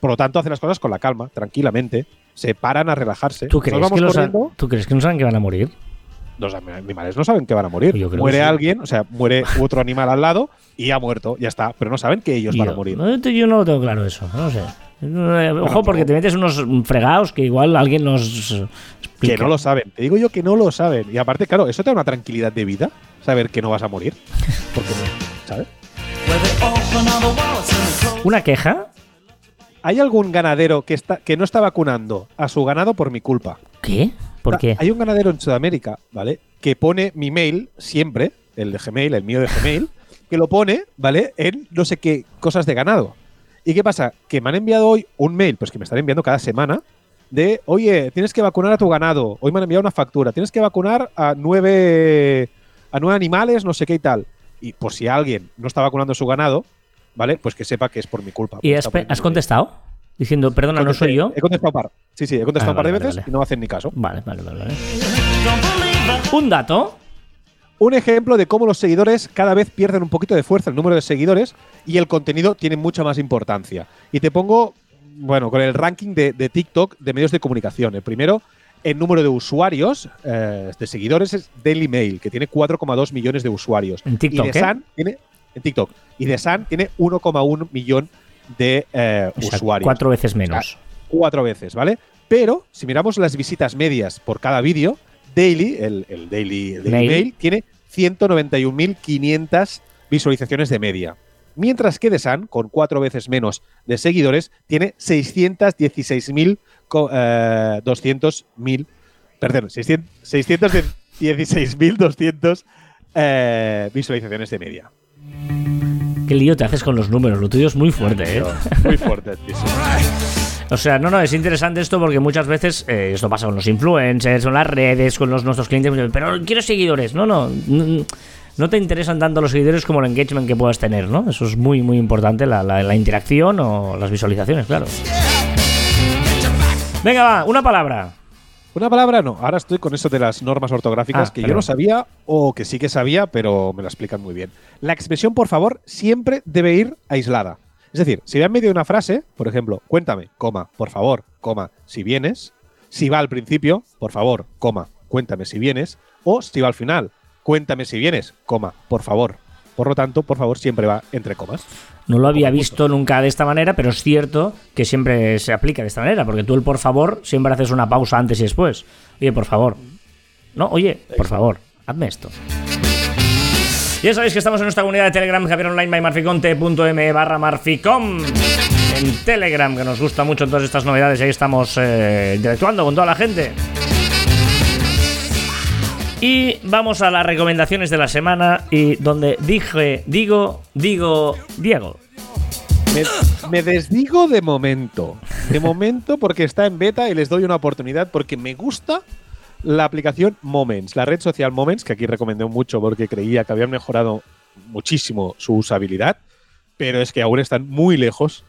S2: Por lo tanto, hacen las cosas con la calma, tranquilamente. Se paran a relajarse.
S1: ¿Tú crees,
S2: vamos
S1: que los, ¿Tú crees que no saben que van a morir?
S2: los animales no saben que van a morir. Muere
S1: sí.
S2: alguien, o sea, muere [laughs] otro animal al lado y ha muerto, ya está. Pero no saben que ellos van a morir.
S1: no, yo no lo tengo claro eso, no sé. Eh, Ojo, porque te metes unos fregados que igual alguien nos
S2: Que no lo saben. Te digo yo que no lo saben. Y aparte, claro, eso te da una tranquilidad de vida, saber que no vas a morir. Porque ¿sabes?
S1: ¿Una queja?
S2: ¿Hay algún ganadero que, está, que no está vacunando a su ganado por mi culpa?
S1: ¿Qué? ¿Por qué?
S2: Hay un ganadero en Sudamérica, ¿vale? Que pone mi mail siempre, el de Gmail, el mío de Gmail, que lo pone, ¿vale? En no sé qué cosas de ganado. ¿Y qué pasa? Que me han enviado hoy un mail, pues que me están enviando cada semana, de, oye, tienes que vacunar a tu ganado. Hoy me han enviado una factura. Tienes que vacunar a nueve, a nueve animales, no sé qué y tal. Y por si alguien no está vacunando a su ganado, ¿vale? Pues que sepa que es por mi culpa.
S1: ¿Y has, contestado? Diciendo, perdona, no soy yo.
S2: He contestado un par. Sí, sí, he contestado
S1: Ah,
S2: un par de veces
S1: vale.
S2: y no hacen ni caso.
S1: Vale, vale, vale. vale. Un dato.
S2: Un ejemplo de cómo los seguidores cada vez pierden un poquito de fuerza, el número de seguidores, y el contenido tiene mucha más importancia. Y te pongo, bueno, con el ranking de, de TikTok de medios de comunicación. El primero, el número de usuarios, eh, de seguidores, es Daily Mail, que tiene 4,2 millones de usuarios.
S1: En TikTok,
S2: y
S1: ¿eh?
S2: Sun tiene, en TikTok. Y The Sun tiene 1,1 millón de eh,
S1: O sea,
S2: usuarios
S1: cuatro veces menos.
S2: cuatro veces, ¿vale? Pero si miramos las visitas medias por cada vídeo, Daily, el, el Daily, el Daily
S1: Mail.
S2: Tiene 191.500 visualizaciones de media. Mientras que The Sun, con cuatro veces menos de seguidores, tiene 616.200 eh, 200.000 perdón, 600 616.200 eh, visualizaciones de media.
S1: Qué lío te haces con los números. Lo tuyo es muy fuerte, ¿eh?
S2: Muy fuerte, tío.
S1: O sea, no, no, es interesante esto porque muchas veces eh, esto pasa con los influencers, con las redes, con los nuestros clientes. Pero quiero seguidores. No, no. No te interesan tanto los seguidores como el engagement que puedas tener, ¿no? Eso es muy, muy importante, la, la- la interacción o las visualizaciones, claro. Venga, va, una palabra.
S2: Una palabra no. Ahora estoy con eso de las normas ortográficas
S1: Ah,
S2: que yo no sabía o que sí que sabía, pero me la explican muy bien. La expresión por favor siempre debe ir aislada. Es decir, si va en medio de una frase, por ejemplo, cuéntame, coma, por favor, coma, si vienes. Si va al principio, por favor, coma, cuéntame si vienes. O si va al final, cuéntame si vienes, coma, por favor. Por lo tanto, por favor, siempre va entre comas.
S1: No lo había visto nunca de esta manera, pero es cierto que siempre se aplica de esta manera, porque tú el por favor siempre haces una pausa antes y después. Oye, por favor. No, oye, por favor, hazme esto. Ya sabéis que estamos en nuestra comunidad de Telegram, Javier Online, mymarficon.me barra marficom. En Telegram, que nos gusta mucho todas estas novedades, y ahí estamos eh, interactuando con toda la gente. Y vamos a las recomendaciones de la semana y donde dije, digo, digo, Diego.
S2: Me desdigo de momento. De momento porque está en beta y les doy una oportunidad porque me gusta la aplicación Moments, la red social Moments, que aquí recomendé mucho porque creía que habían mejorado muchísimo su usabilidad, pero es que aún están muy lejos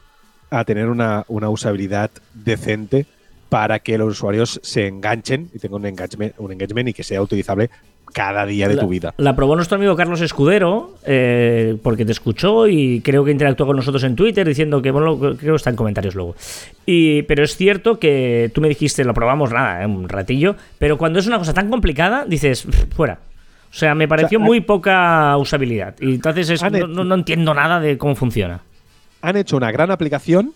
S2: a tener una, una usabilidad decente para que los usuarios se enganchen y tengan un engagement, un engagement y que sea utilizable cada día de
S1: La-
S2: tu vida.
S1: La probó nuestro amigo Carlos Escudero, eh, porque te escuchó y creo que interactuó con nosotros en Twitter diciendo que, bueno, creo que está en comentarios luego. Y, pero es cierto que tú me dijiste, lo probamos nada, un ratillo, pero cuando es una cosa tan complicada, dices, "Pff, fuera. O sea, me pareció muy poca usabilidad. Y entonces es- no- no entiendo nada de cómo funciona.
S2: Han hecho una gran aplicación,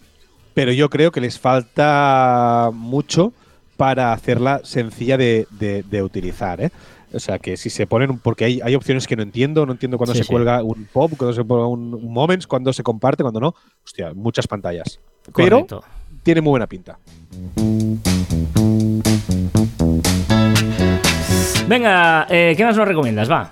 S2: pero yo creo que les falta mucho para hacerla sencilla de, de- de utilizar. ¿eh? O sea, que si se ponen, porque hay, hay opciones que no entiendo, no entiendo cuándo
S1: Sí,
S2: se
S1: sí.
S2: cuelga un pop, cuándo se cuelga un, un moments, cuándo se comparte, cuándo no. Hostia, muchas pantallas. Pero
S1: Correcto.
S2: tiene muy buena pinta.
S1: Venga, eh, ¿qué más nos recomiendas? Va.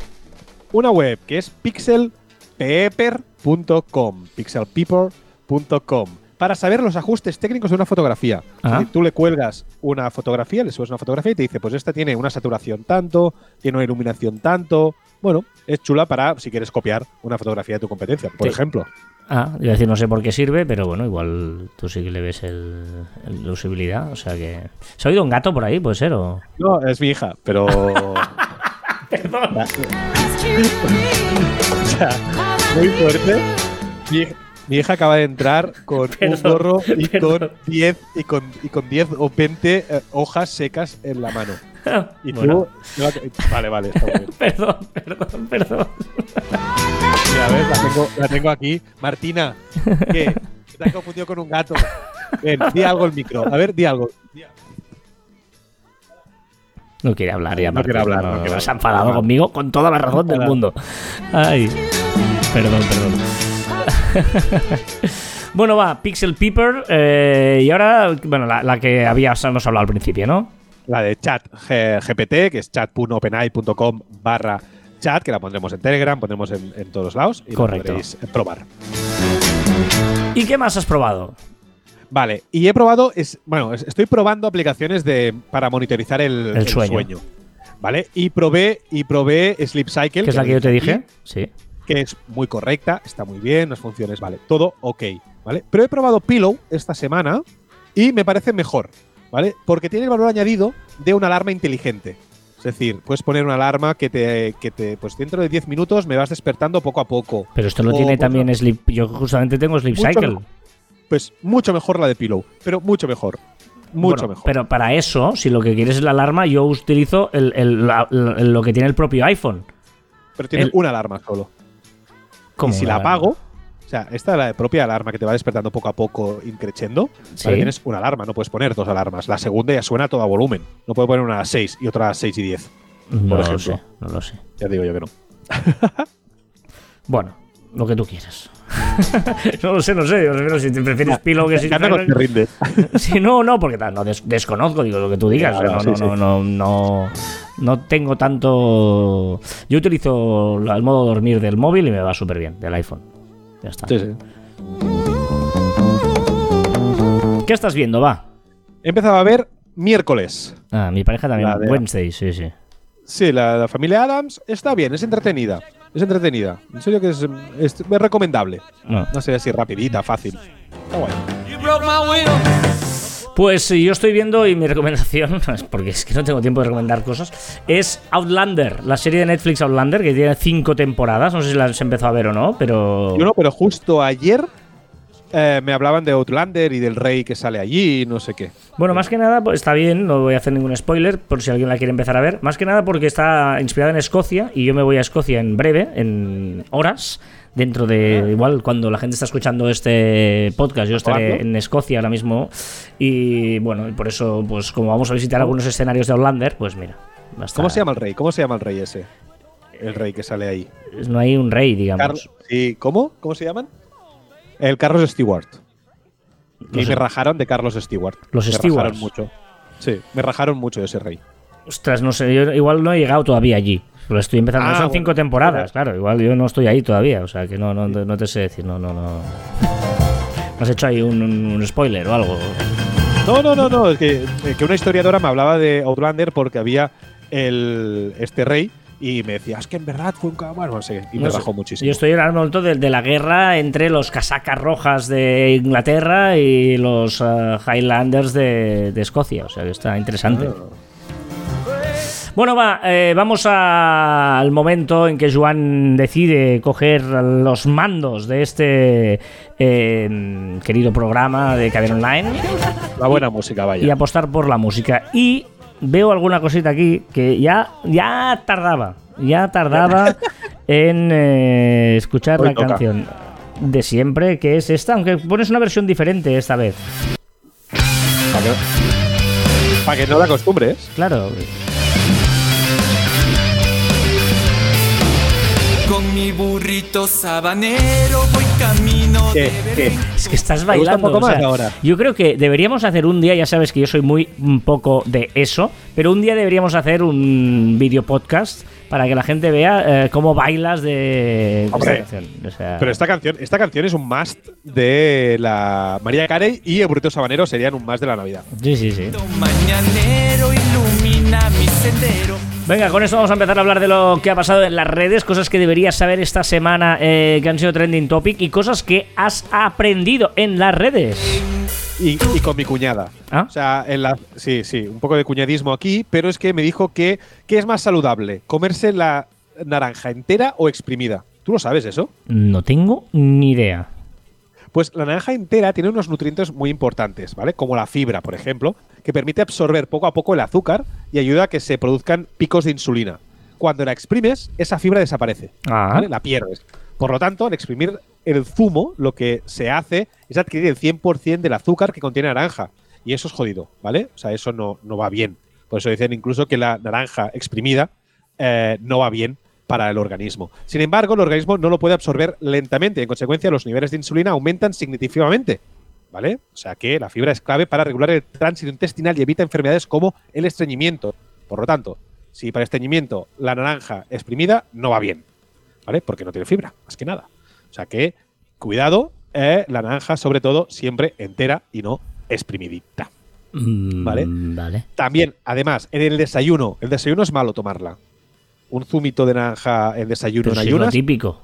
S2: Una web que es pixelpepper.com, pixelpepper.com, para saber los ajustes técnicos de una fotografía. Es
S1: Ah.
S2: decir, tú le cuelgas una fotografía, le subes una fotografía y te dice, pues esta tiene una saturación tanto, tiene una iluminación tanto. Bueno, es chula para si quieres copiar una fotografía de tu competencia, por
S1: Sí.
S2: ejemplo.
S1: Ah, iba a decir, no sé por qué sirve, pero bueno, igual tú sí que le ves el, el- la usabilidad. O sea que. ¿Se ha oído un gato por ahí? ¿Puede ser? O...
S2: No, es mi hija, pero. [laughs]
S1: Perdón. [laughs]
S2: o sea, muy fuerte. Mi, mi hija acaba de entrar con [laughs] un gorro y
S1: perdón.
S2: con 10 y con y con 10 o 20 eh, hojas secas en la mano. Y
S1: Bueno,
S2: tú Vale, vale, está muy bien. [laughs]
S1: perdón, perdón, perdón.
S2: Mira, ves, la tengo, la tengo aquí. Martina, ¿qué? Te has confundido con un gato. Ven, di algo al micro. A ver, di algo.
S1: No quiere hablar ya,
S2: No
S1: Martín,
S2: quiere hablar, no quiere
S1: se ha enfadado
S2: No.
S1: conmigo con toda la razón del mundo. Ay. Perdón, perdón. [laughs] bueno, va, Pixel Peeper. eh, y ahora, bueno, la, la que habíamos hablado al principio, ¿no?
S2: La de chat G- GPT, que es chat.openai.com barra chat, que la pondremos en Telegram, pondremos en, en todos lados y la
S1: Correcto.
S2: podréis probar.
S1: ¿Y qué más has probado?
S2: Vale, y he probado, es, bueno, es- estoy probando aplicaciones de, para monitorizar el, el
S1: sueño.
S2: ¿Vale? Y probé, y probé Sleep Cycle.
S1: ¿Qué es la que yo te dije? Sí.
S2: Que es muy correcta, está muy bien, las funciones, vale, todo ok, ¿vale? Pero he probado Pillow esta semana y me parece mejor, ¿vale? Porque tiene el valor añadido de una alarma inteligente. Es decir, puedes poner una alarma que te, que te pues dentro de 10 minutos me vas despertando poco a poco.
S1: Pero esto lo
S2: O,
S1: tiene también Sleep. Yo justamente tengo Sleep
S2: Mucho
S1: Cycle.
S2: mejor. Pues mucho mejor la de Pillow, pero mucho mejor. Mucho
S1: Bueno,
S2: mejor.
S1: Pero para eso, si lo que quieres es la alarma, yo utilizo el- el- la- la- lo que tiene el propio iPhone.
S2: Pero tiene una alarma solo. Y si la apago, o sea, esta es la propia alarma que te va despertando poco a poco, increciendo.
S1: Sí.
S2: ¿vale? Tienes una alarma, no puedes poner dos alarmas. La segunda ya suena a todo volumen. No puedo poner una a las 6 y otra a las 6 y 10.
S1: No lo sé, no lo sé.
S2: Ya digo yo que no. [laughs]
S1: Bueno, lo que tú quieras. [laughs] no lo sé, no sé. Yo prefiero si te prefieres Pillow que si
S2: te rindes. [laughs]
S1: Sí, no, no, porque no des- desconozco, digo lo que tú digas.
S2: Claro,
S1: no,
S2: sí,
S1: no,
S2: sí.
S1: no, no, no, no tengo tanto. Yo utilizo el modo dormir del móvil y me va súper bien, del iPhone. Ya está.
S2: Sí, sí.
S1: ¿Qué estás viendo? Va.
S2: He empezado a ver miércoles.
S1: Ah, mi pareja también. Wednesday, sí, sí.
S2: Sí, la, la familia Adams está bien, es entretenida. Es entretenida. En serio que es, es- es recomendable.
S1: No.
S2: No sé, así rapidita, fácil. Está guay.
S3: You broke my will.
S1: Pues eh, yo estoy viendo y mi [laughs] recomendación, porque es que no tengo tiempo de recomendar cosas, es Outlander, la serie de Netflix Outlander, que tiene cinco temporadas. No sé si las he empezado a ver o no, pero.
S2: Yo no, pero justo ayer eh, me hablaban de Outlander y del rey que sale allí y no sé qué.
S1: Bueno, más que nada, pues está bien, no voy a hacer ningún spoiler por si alguien la quiere empezar a ver. Más que nada porque está inspirada en Escocia y yo me voy a Escocia en breve, en horas. Dentro de. Igual cuando la gente está escuchando este podcast, yo estaré en Escocia ahora mismo. Y bueno, y por eso, pues como vamos a visitar algunos escenarios de Outlander, pues mira. estar-
S2: ¿Cómo se llama el rey? ¿Cómo se llama el rey ese? El rey que sale ahí.
S1: No hay un rey, digamos.
S2: Carlos. Sí, ¿Cómo? ¿Cómo se llaman? El Carlos Stewart. Y me rajaron de Carlos Stewart.
S1: Los
S2: me
S1: Stewarts.
S2: rajaron mucho. Sí, me rajaron mucho de ese rey.
S1: Ostras, no sé, yo igual no he llegado todavía allí. Lo estoy empezando.
S2: Ah,
S1: Son
S2: bueno.
S1: cinco temporadas, claro. Igual yo no estoy ahí todavía. O sea que no, no, no te sé decir, no, no, no. ¿Me has hecho ahí un, un- un spoiler o algo?
S2: No, no, no, no. Es que, eh, que una historiadora me hablaba de Outlander porque había el, este rey y me decía, es que en verdad fue un ca-". bueno, no sé, y
S1: No
S2: me
S1: sé.
S2: bajó muchísimo.
S1: Yo estoy momento de, de la guerra entre los casacas rojas de Inglaterra y los eh, Highlanders de, de Escocia. O sea que está interesante. Bueno, va, eh, vamos a- al momento en que Joan decide coger los mandos de este eh, querido programa de Cadena Online
S2: La buena música, vaya.
S1: y apostar por la música. Y veo alguna cosita aquí que ya, ya tardaba, ya tardaba [laughs] en eh, escuchar
S2: Hoy
S1: la
S2: toca.
S1: canción de siempre, que es esta, aunque pones una versión diferente esta vez.
S2: Para que, para que no la acostumbres.
S1: Claro,
S4: Con mi burrito sabanero voy camino
S2: ¿Qué?
S4: de
S2: ¿Qué?
S1: Es que estás
S2: gusta un
S1: bailando.
S2: poco
S1: o sea,
S2: más ahora?
S1: Yo creo que deberíamos hacer un día, ya sabes que yo soy muy un poco de eso, pero un día deberíamos hacer un video podcast para que la gente vea eh, cómo bailas de, esta
S2: Hombre,
S1: canción. O sea,
S2: Pero esta canción, esta canción es un must de la María Carey y el Burrito Sabanero serían un must de la Navidad.
S1: sí, sí, sí.
S4: Mañanero ilumina mi sendero.
S1: Venga, con esto vamos a empezar a hablar de lo que ha pasado en las redes, cosas que deberías saber esta semana eh, que han sido trending topic y cosas que has aprendido en las redes.
S2: Y, y con mi cuñada.
S1: ¿Ah?
S2: O sea, en la, sí, sí, un poco de cuñadismo aquí, pero es que me dijo que, que es más saludable, comerse la naranja entera o exprimida. ¿Tú lo sabes eso?
S1: No tengo ni idea.
S2: Pues la naranja entera tiene unos nutrientes muy importantes, ¿vale? Como la fibra, por ejemplo, que permite absorber poco a poco el azúcar y ayuda a que se produzcan picos de insulina. Cuando la exprimes, esa fibra desaparece,
S1: Ah.
S2: ¿vale? La pierdes. Por lo tanto, al exprimir el zumo, lo que se hace es adquirir el 100% del azúcar que contiene naranja. Y eso es jodido, ¿vale? O sea, eso no, no va bien. Por eso dicen incluso que la naranja exprimida eh, no va bien para el organismo. Sin embargo, el organismo no lo puede absorber lentamente y en consecuencia los niveles de insulina aumentan significativamente. ¿Vale? O sea que la fibra es clave para regular el tránsito intestinal y evita enfermedades como el estreñimiento. Por lo tanto, si para estreñimiento la naranja exprimida no va bien, ¿vale? Porque no tiene fibra, más que nada. O sea que, cuidado, eh, la naranja sobre todo siempre entera y no exprimidita.
S1: Mm,
S2: Vale.
S1: Vale.
S2: También, además, en el desayuno, el desayuno es malo tomarla. Un zumito de naranja en desayuno
S1: Pero
S2: en
S1: si es lo
S2: ayunas,
S1: típico.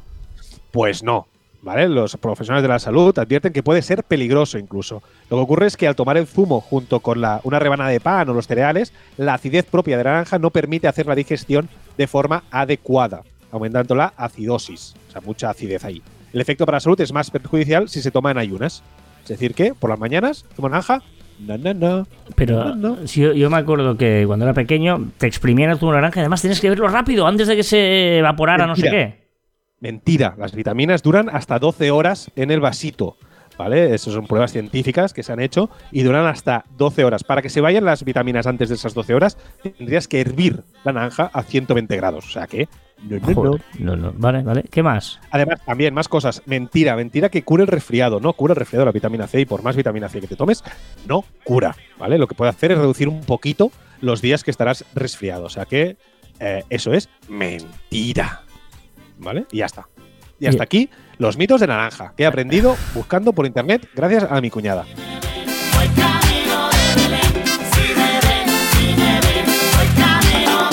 S2: pues no. ¿Vale? Los profesionales de la salud advierten que puede ser peligroso incluso. Lo que ocurre es que al tomar el zumo junto con la, una rebanada de pan o los cereales, la acidez propia de la naranja no permite hacer la digestión de forma adecuada, aumentando la acidosis. O sea, mucha acidez ahí. El efecto para la salud es más perjudicial si se toma en ayunas. Es decir, que por las mañanas, toma naranja. No, no, no.
S1: Pero
S2: No, no.
S1: si yo, yo me acuerdo que cuando era pequeño te exprimían el zumo de naranja y además tienes que verlo rápido antes de que se evaporara no sé qué.
S2: Mentira, las vitaminas duran hasta 12 horas en el vasito. ¿Vale? Esas son pruebas científicas que se han hecho y duran hasta 12 horas. Para que se vayan las vitaminas antes de esas 12 horas, tendrías que hervir la naranja a 120 grados. O sea que. No, no, no.
S1: Joder, no, no. Vale, vale. ¿Qué más?
S2: Además, también más cosas. Mentira, mentira que cure el resfriado. No cura el resfriado la vitamina C y por más vitamina C que te tomes, no cura. ¿Vale? Lo que puede hacer es reducir un poquito los días que estarás resfriado. O sea que eh, eso es mentira. ¿Vale? Y ya está. Y hasta
S1: Bien.
S2: aquí los mitos de naranja que he aprendido buscando por internet gracias a mi cuñada.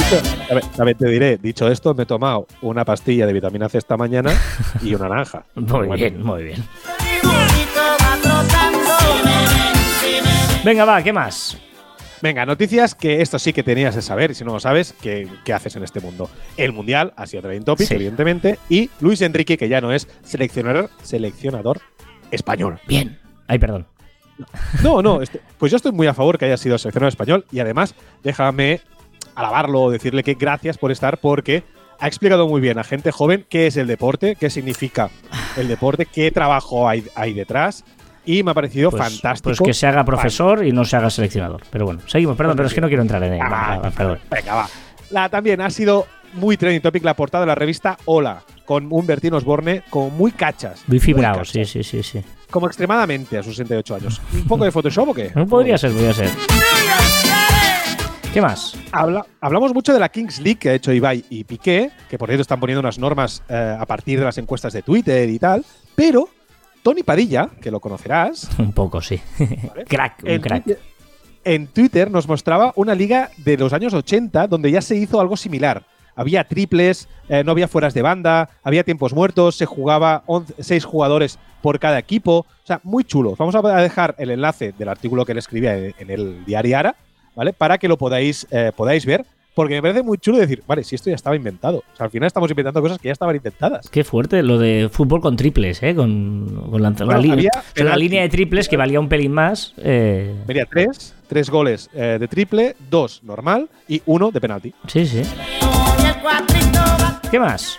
S2: A ver, a ver, te diré, dicho esto, me he tomado una pastilla de vitamina C esta mañana y una naranja. [laughs]
S1: Muy
S2: Bueno,
S1: bien, muy bien. Venga, va, ¿qué más?
S2: Venga, noticias que esto sí que tenías que saber, y si no lo sabes, ¿qué, qué haces en este mundo? El Mundial ha sido trending topic,
S1: Sí.
S2: evidentemente, y Luis Enrique, que ya no es seleccionador, seleccionador español.
S1: Bien. Ay, perdón.
S2: No, no, este- pues yo estoy muy a favor que haya sido seleccionador español, y además, déjame alabarlo o decirle que gracias por estar, porque ha explicado muy bien a gente joven qué es el deporte, qué significa el deporte, qué trabajo hay, hay detrás, y me ha parecido
S1: Pues,
S2: fantástico.
S1: pues que se haga profesor y no se haga seleccionador. Pero bueno, seguimos, perdón, pero es que no quiero entrar en ello.
S2: Ah,
S1: Va, va, perdón. [laughs]
S2: Venga, va. La, también ha sido muy trending topic la portada de la revista Hola, con un Bertín Osborne como muy cachas.
S1: Muy fibrado,
S2: cachas.
S1: sí, sí, sí, sí.
S2: Como extremadamente a sus 68 años. ¿Un poco de Photoshop o qué?
S1: No [laughs] podría ser, podría ser. ¿Qué más?
S2: Habla- hablamos mucho de la Kings League que ha hecho Ibai y Piqué, que por cierto están poniendo unas normas eh, a partir de las encuestas de Twitter y tal, pero Tony Padilla, que lo conocerás, [laughs]
S1: Un poco, sí.
S2: ¿vale? [laughs]
S1: crack, un
S2: en,
S1: crack.
S2: Twitter, en Twitter nos mostraba una liga de los años 80 donde ya se hizo algo similar. había triples, eh, no había fueras de banda, había tiempos muertos, se jugaba 6 jugadores por cada equipo. O sea, muy chulo. Vamos a dejar el enlace del artículo que él escribía en, en el diario Ara, ¿vale? Para que lo podáis, eh, podáis ver. Porque me parece muy chulo decir, vale, si esto ya estaba inventado. O sea, al final estamos inventando cosas que ya estaban inventadas.
S1: Qué fuerte lo de fútbol con triples, ¿eh? Con, con la, la línea,
S2: había
S1: o sea, la línea de triples que valía un pelín más. eh,
S2: Venía tres, tres goles eh, de triple, dos normal y uno de penalti.
S1: sí, sí. ¿Qué más?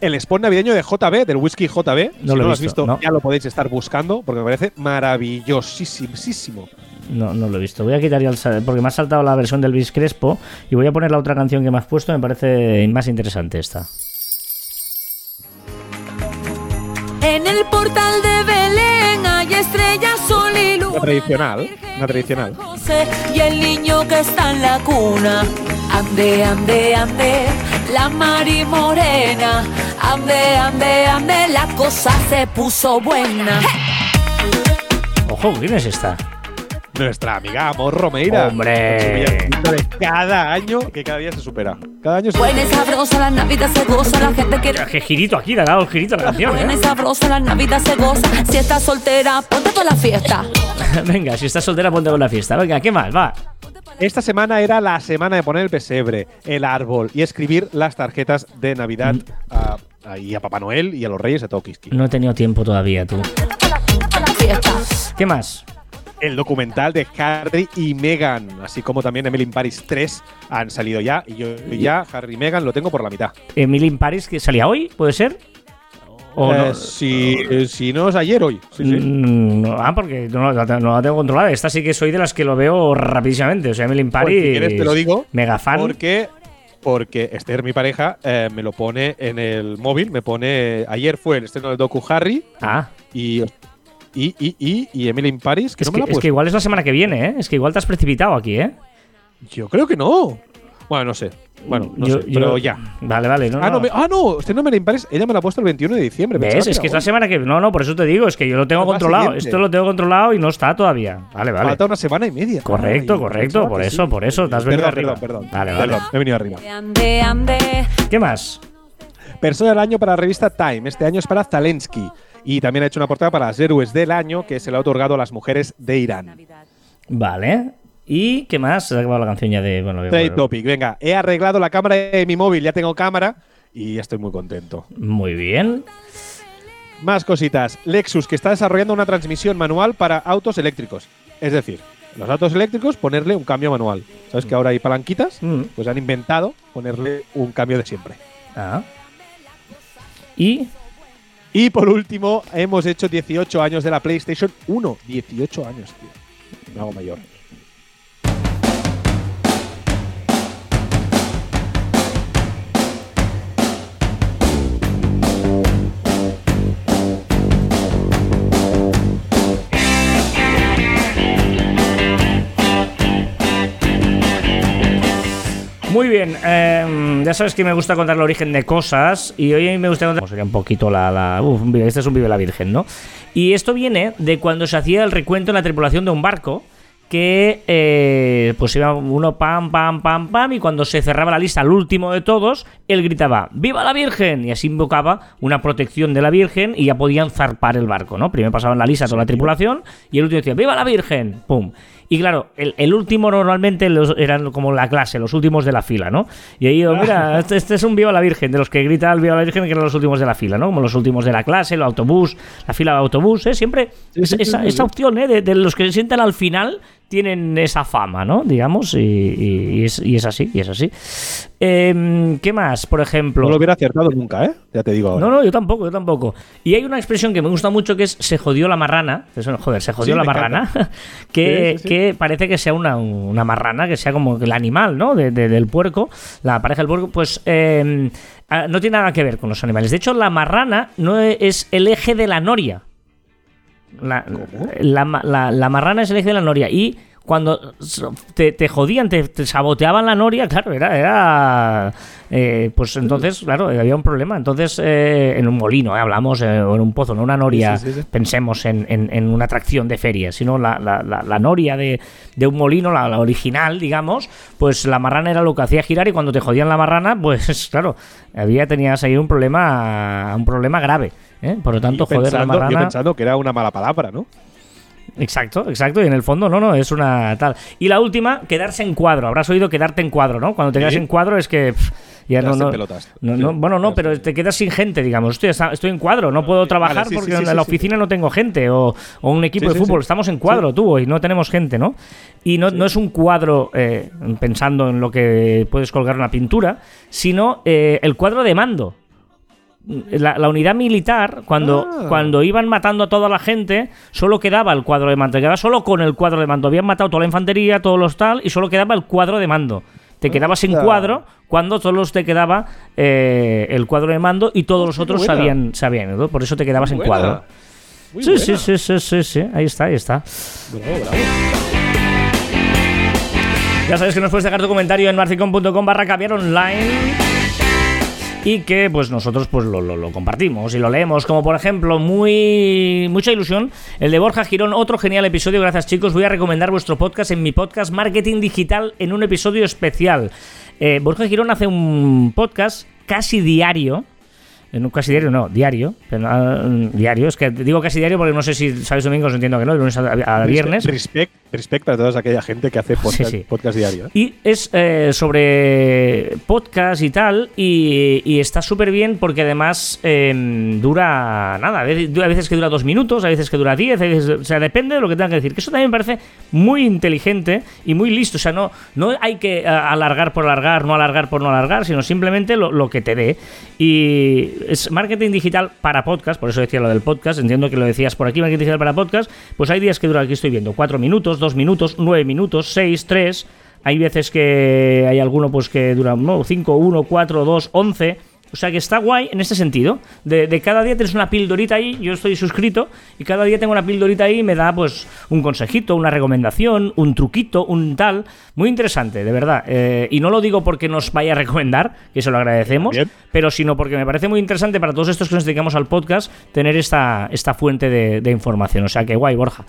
S2: El spot navideño de JB, del whisky JB.
S1: No
S2: si
S1: lo he
S2: no lo has
S1: visto, no.
S2: ya lo podéis estar buscando porque me parece maravillosísimo.
S1: No, no lo he visto. Voy a quitar ya el porque me ha saltado la versión del Bis Crespo y voy a poner la otra canción que me has puesto. Me parece más interesante esta.
S5: En el portal de Belén hay estrellas.
S2: Una tradicional, una tradicional.
S5: y el niño que está en la cuna. Ande, ande, ande, la Mari Morena. Ande, ande, ande, la cosa se puso buena.
S1: Ojo, ¿quién es esta?
S2: Nuestra amiga Amor Romeira.
S1: ¡Hombre!
S2: Con de cada año, que cada día se supera. Cada año se
S5: Buena y sabrosa, la Navidad se goza, la gente quiere.
S1: Qué girito aquí, le ha dado el girito a la canción,
S5: Buena y
S1: ¿eh?
S5: sabrosa, la Navidad se goza. Si estás soltera, ponte toda la fiesta. [laughs]
S1: Venga, si estás soltera, ponte con la fiesta. Venga, ¿qué más? Va.
S2: Esta semana era la semana de poner el pesebre, el árbol y escribir las tarjetas de Navidad
S1: Mm.
S2: a, a- y a Papá Noel y a los Reyes de Tokiski.
S1: No he tenido tiempo todavía, tú. ¿Qué más?
S2: El documental de Harry y Meghan, así como también Emily in Paris 3 han salido ya y yo ya Harry y Meghan lo tengo por la mitad.
S1: Emily in Paris, que salía hoy, ¿puede ser? ¿O
S2: Eh,
S1: no?
S2: si, eh, si no es ayer, hoy. Sí, sí.
S1: Mm, no, ah, porque no, la- no la tengo controlada. Esta sí que soy de las que lo veo rapidísimamente. O sea, Emily in
S2: Pues,
S1: Paris.
S2: si quieres te lo digo.
S1: Mega fan.
S2: Porque, porque Esther, mi pareja, eh, me lo pone en el móvil. Me pone. Ayer fue el estreno del docu Harry
S1: Ah,
S2: y. Y, y, y, y Emily in Paris, que
S1: es
S2: no
S1: que,
S2: me la
S1: es que igual es la semana que viene, ¿eh? Es que igual te has precipitado aquí, ¿eh?
S2: Yo creo que no. Bueno, no sé. Bueno, no
S1: Yo-
S2: sé.
S1: yo-
S2: Pero ya.
S1: Vale, vale. No,
S2: ah, no,
S1: no.
S2: me- ah, no. Estreno Emily in Paris. Ella me la ha puesto el 21 de diciembre.
S1: ¿Ves? Es que es la semana que. No, no, por eso te digo. Es que yo lo tengo
S2: La más
S1: controlado.
S2: siguiente.
S1: Esto lo tengo controlado y no está todavía. Vale, vale.
S2: Falta una semana y media.
S1: Correcto,
S2: Ay,
S1: correcto, por eso,
S2: sí.
S1: por eso, te has venido
S2: perdón,
S1: arriba.
S2: Perdón, perdón.
S1: Vale, vale.
S2: Perdón, me he venido arriba.
S5: Ande, ande.
S1: ¿Qué más?
S2: Persona del año para la revista Time. Este año es para Zelensky. Y también ha hecho una portada para las héroes del año que se le ha otorgado a las mujeres de Irán.
S1: Vale. ¿Y qué más? Se ha acabado la canción ya de. Bueno,
S2: Trade topic. Venga, he arreglado la cámara de mi móvil. Ya tengo cámara y ya estoy muy contento.
S1: Muy bien.
S2: Más cositas. Lexus, que está desarrollando una transmisión manual para autos eléctricos. Es decir, los autos eléctricos ponerle un cambio manual. ¿Sabes que ahora hay palanquitas?
S1: Mm.
S2: Pues han inventado ponerle un cambio de siempre.
S1: Ah. Y.
S2: Y por último, hemos hecho 18 años de la PlayStation 1. 18 años, tío. Me hago mayor.
S1: Muy bien, eh, ya sabes que me gusta contar el origen de cosas y hoy me gusta contar sería un poquito la, la uf, este es un vive la virgen, ¿no? Y esto viene de cuando se hacía el recuento en la tripulación de un barco que eh, pues iba uno pam pam pam pam y cuando se cerraba la lista al último de todos él gritaba viva la virgen y así invocaba una protección de la virgen y ya podían zarpar el barco, ¿no? Primero pasaban la lista toda la tripulación y el último decía viva la virgen, pum. Y claro, el, el último normalmente los- eran como la clase, los últimos de la fila, ¿no? Y ahí, oh, mira, este, este es un Viva la Virgen, de los que grita el Viva la Virgen, que eran los últimos de la fila, ¿no? Como los últimos de la clase, el autobús, la fila de autobús, ¿eh? Siempre esa, esa opción, ¿eh? De, de los que se sientan al final tienen esa fama, ¿no? Digamos, y, y- y es, y es así, y es así. Em, ¿Qué más, por ejemplo?
S2: No lo hubiera acertado nunca, ¿eh? Ya te digo ahora.
S1: No, no, yo tampoco, yo tampoco. Y hay una expresión que me gusta mucho que es se jodió la marrana. Eso, joder, se jodió
S2: Sí,
S1: la marrana. [laughs] que,
S2: Sí, sí, sí.
S1: que parece que sea una, una marrana, que sea como el animal, ¿no? De- de- del puerco, la pareja del puerco, pues eh, no tiene nada que ver con los animales. De hecho, la marrana no es el eje de la noria. La, la, la- la marrana es el eje de la noria. Y cuando te, te jodían, te, te saboteaban la noria, claro, era. era eh, pues entonces, claro, había un problema. Entonces, eh, en un molino, eh, hablamos, eh, o en un pozo, no una noria,
S2: Sí, sí, sí, sí.
S1: pensemos en, en- en una atracción de feria, sino la, la- la- la noria de, de un molino, la, la original, digamos, pues la marrana era lo que hacía girar y cuando te jodían la marrana, [laughs] pues claro, había, tenías ahí un problema, un problema grave. ¿eh? Por lo tanto,
S2: Yo
S1: joder, la
S2: pensando, yo
S1: marrana.
S2: pensando que era una mala palabra, ¿no?
S1: Exacto, exacto. Y en el fondo, no, no, es una tal. Y la última, quedarse en cuadro. Habrás oído quedarte en cuadro, ¿no? Cuando te quedas
S2: Sí.
S1: en cuadro es que. pff, ya no, no,
S2: pelotas.
S1: no,
S2: Sí.
S1: no, bueno, no, pero te quedas sin gente, digamos. Estoy, estoy en cuadro, no puedo trabajar
S2: sí,
S1: porque
S2: sí,
S1: en la oficina no tengo gente. O, o un equipo de fútbol, estamos en cuadro, tú, y no tenemos gente, ¿no? Y no, no es un cuadro eh, pensando en lo que puedes colgar una pintura, sino eh, el cuadro de mando. La, la unidad militar, cuando,
S2: Ah.
S1: cuando iban matando a toda la gente, solo quedaba el cuadro de mando. Te quedabas solo con el cuadro de mando. Habían matado toda la infantería, todos los tal, y solo quedaba el cuadro de mando. Te quedabas en
S2: Anda.
S1: cuadro cuando solo te quedaba eh, el cuadro de mando y todos los
S2: qué
S1: otros
S2: buena.
S1: sabían, sabían ¿no? Por eso te quedabas en
S2: Buena.
S1: cuadro.
S2: Muy
S1: Sí, sí,
S2: buena.
S1: sí, sí, sí, sí. Ahí está, ahí está.
S2: Bravo, bravo.
S1: Ya sabes que nos puedes dejar tu comentario en marficom.com barra caviar online. Y que pues nosotros pues lo, lo- compartimos y lo leemos. Como por ejemplo, muy mucha ilusión, el de Borja Girón, otro genial episodio. Gracias chicos. Voy a recomendar vuestro podcast en mi podcast Marketing Digital en un episodio especial. Eh, Borja Girón hace un podcast casi diario. Eh, No, casi diario, no, diario. Pero, ah, diario, es que digo casi diario porque no sé si sabéis domingos, entiendo que no, de lunes a, a viernes.
S2: Respect, respect a toda aquella gente que hace podcast,
S1: sí.
S2: podcast diario. ¿eh?
S1: Y es eh, sobre podcast y tal, y, y está súper bien porque además eh, dura nada. A veces, que dura dos minutos, a veces que dura diez, a veces, o sea, depende de lo que tenga que decir. Que eso también me parece muy inteligente y muy listo. O sea, no, no hay que eh, alargar por alargar, no alargar por no alargar, sino simplemente lo, lo que te dé. Y es marketing digital para podcast, por eso decía lo del podcast, entiendo que lo decías por aquí, marketing digital para podcast. Pues hay días que dura, aquí estoy viendo, cuatro minutos, dos minutos, nueve minutos, seis, tres. Hay veces que hay alguno pues que dura no, 5, 1, 4, 2, 11. O sea que está guay en este sentido. De, de cada día tienes una pildorita ahí, yo estoy suscrito, y cada día tengo una pildorita ahí y me da pues un consejito, una recomendación, un truquito, un tal. Muy interesante, de verdad. Eh, y no lo digo porque nos vaya a recomendar, que se lo agradecemos,
S2: Bien.
S1: pero sino porque me parece muy interesante para todos estos que nos dedicamos al podcast tener esta, esta fuente de, de información. O sea que guay, Borja.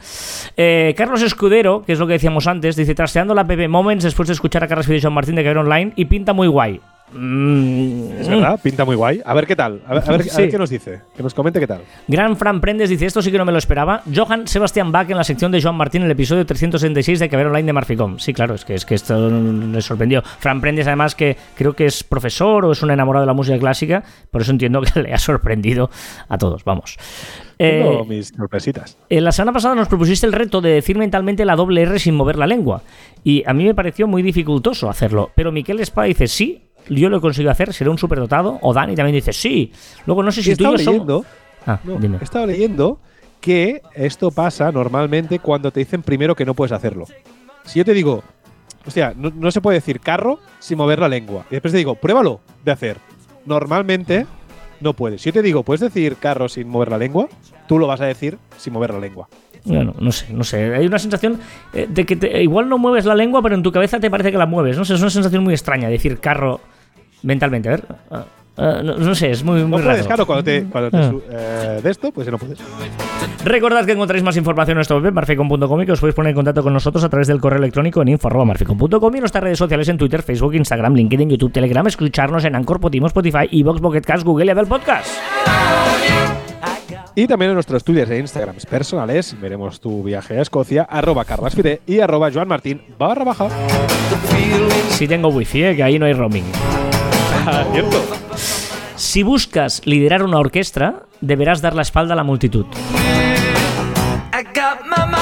S1: Eh, Carlos Escudero, que es lo que decíamos antes, dice: Trasteando la PP Moments después de escuchar a Carlos Fidel Martín de Caber Online y pinta muy guay. Mm,
S2: Es verdad, pinta muy guay. A ver qué tal. A ver, a ver- a
S1: Sí.
S2: ver qué nos dice. Que nos comente qué tal.
S1: Gran Fran Prendes dice: Esto sí que no me lo esperaba. Johan Sebastián Bach en la sección de Joan Martín en el episodio 366 de Caber Online de Marficom. Sí, claro, es que, es que esto le sorprendió. Fran Prendes, además, que creo que es profesor o es un enamorado de la música clásica, por eso entiendo que [laughs] le ha sorprendido a todos. Vamos. Eh,
S2: Tengo mis sorpresitas.
S1: En la semana pasada nos propusiste el reto de decir mentalmente la doble R sin mover la lengua. Y a mí me pareció muy dificultoso hacerlo. Pero Miquel Espada dice sí, yo lo he conseguido hacer, seré un superdotado. O Dani también dice sí. Luego no sé si tú y yo
S2: estado
S1: somos-
S2: leyendo,
S1: Ah,
S2: no,
S1: dime.
S2: he estado leyendo que esto pasa normalmente cuando te dicen primero que no puedes hacerlo. Si yo te digo, hostia, no, no se puede decir carro sin mover la lengua. Y después te digo, pruébalo de hacer. Normalmente no puedes. Si yo te digo, ¿puedes decir carro sin mover la lengua? Tú lo vas a decir sin mover la lengua.
S1: Bueno, no sé, no sé. Hay una sensación eh, de que te- igual no mueves la lengua, pero en tu cabeza te parece que la mueves. No sé, es una sensación muy extraña decir carro mentalmente. A ver. ah, ah, no, no sé, es muy,
S2: No
S1: muy
S2: puedes,
S1: raro.
S2: claro, cuando te, cuando te
S1: Ah.
S2: su- eh, de esto, pues no puedes.
S1: Recordad que encontraréis más información en nuestro web, marficom.com, y que os podéis poner en contacto con nosotros a través del correo electrónico en info.marficom.com y en nuestras redes sociales en Twitter, Facebook, Instagram, LinkedIn, YouTube, Telegram, escucharnos en Anchor, Podimo, Spotify, Evox, Pocket Cast, Google y Apple Podcast.
S2: Y también en nuestros estudios de Instagram personales veremos tu viaje a Escocia, arroba carlasfide y arroba Joan Martín barra baja.
S1: Si tengo wifi, eh, que ahí no hay roaming. [laughs]
S2: Cierto.
S1: Si buscas liderar una orquesta, deberás dar la espalda a la multitud.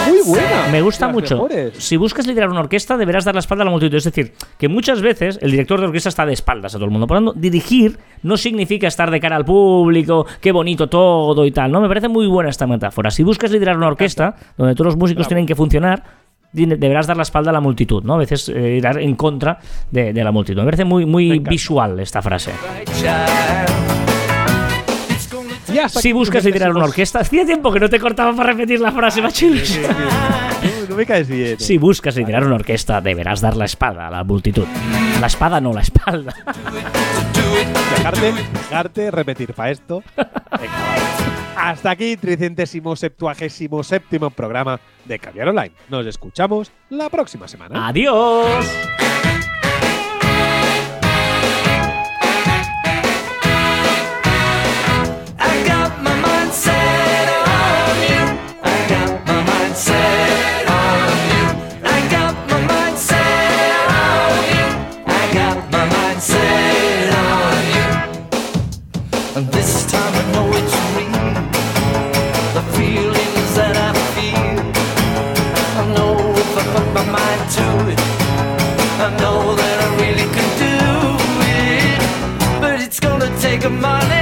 S2: Muy buena.
S1: Me gusta
S2: Las
S1: mucho.
S2: mejores.
S1: Si buscas liderar una orquesta, deberás dar la espalda a la multitud. Es decir, que muchas veces el director de orquesta está de espaldas a todo el mundo. Por lo tanto, dirigir no significa estar de cara al público, qué bonito todo y tal. No, me parece muy buena esta metáfora. Si buscas liderar una orquesta, donde todos los músicos tienen que funcionar, deberás dar la espalda a la multitud, ¿no? A veces eh, ir en contra de, de la multitud. Me parece muy, muy visual esta frase. Si buscas liderar una orquesta, hacía tiempo que no te cortaba para repetir la frase, machilos. [laughs]
S2: No, no me caes bien.
S1: Si buscas liderar una orquesta, deberás dar la espada a la multitud. La espada, no la espalda.
S2: Dejarte, dejarte repetir para esto. [laughs] Hasta aquí, tricentésimo septuagésimo séptimo programa de Cambiar Online. Nos escuchamos la próxima semana.
S1: Adiós.
S4: the money.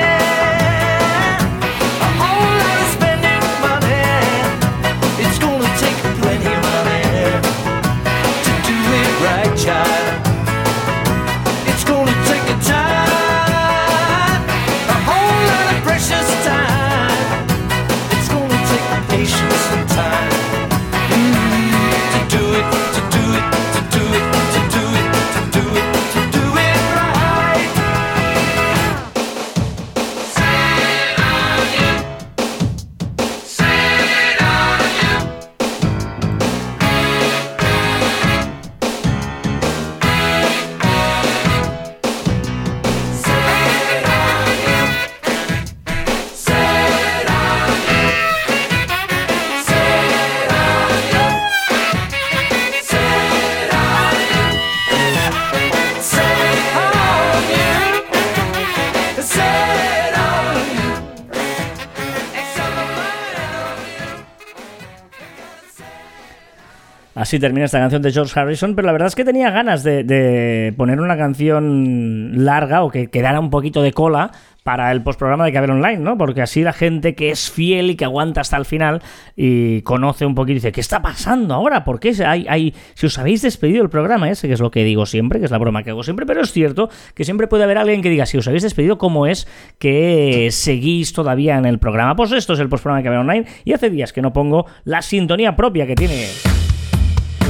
S1: Así termina esta canción de George Harrison, pero la verdad es que tenía ganas de, poner una canción larga o que quedara un poquito de cola para el postprograma de Caber Online, ¿no? Porque así la gente que es fiel y que aguanta hasta el final y conoce un poquito y dice, ¿qué está pasando ahora? ¿Por qué hay, si os habéis despedido del programa ese, que es lo que digo siempre, que es la broma que hago siempre, pero es cierto que siempre puede haber alguien que diga, si os habéis despedido, ¿cómo es que seguís todavía en el programa? Pues esto es el postprograma de Caber Online y hace días que no pongo la sintonía propia que tiene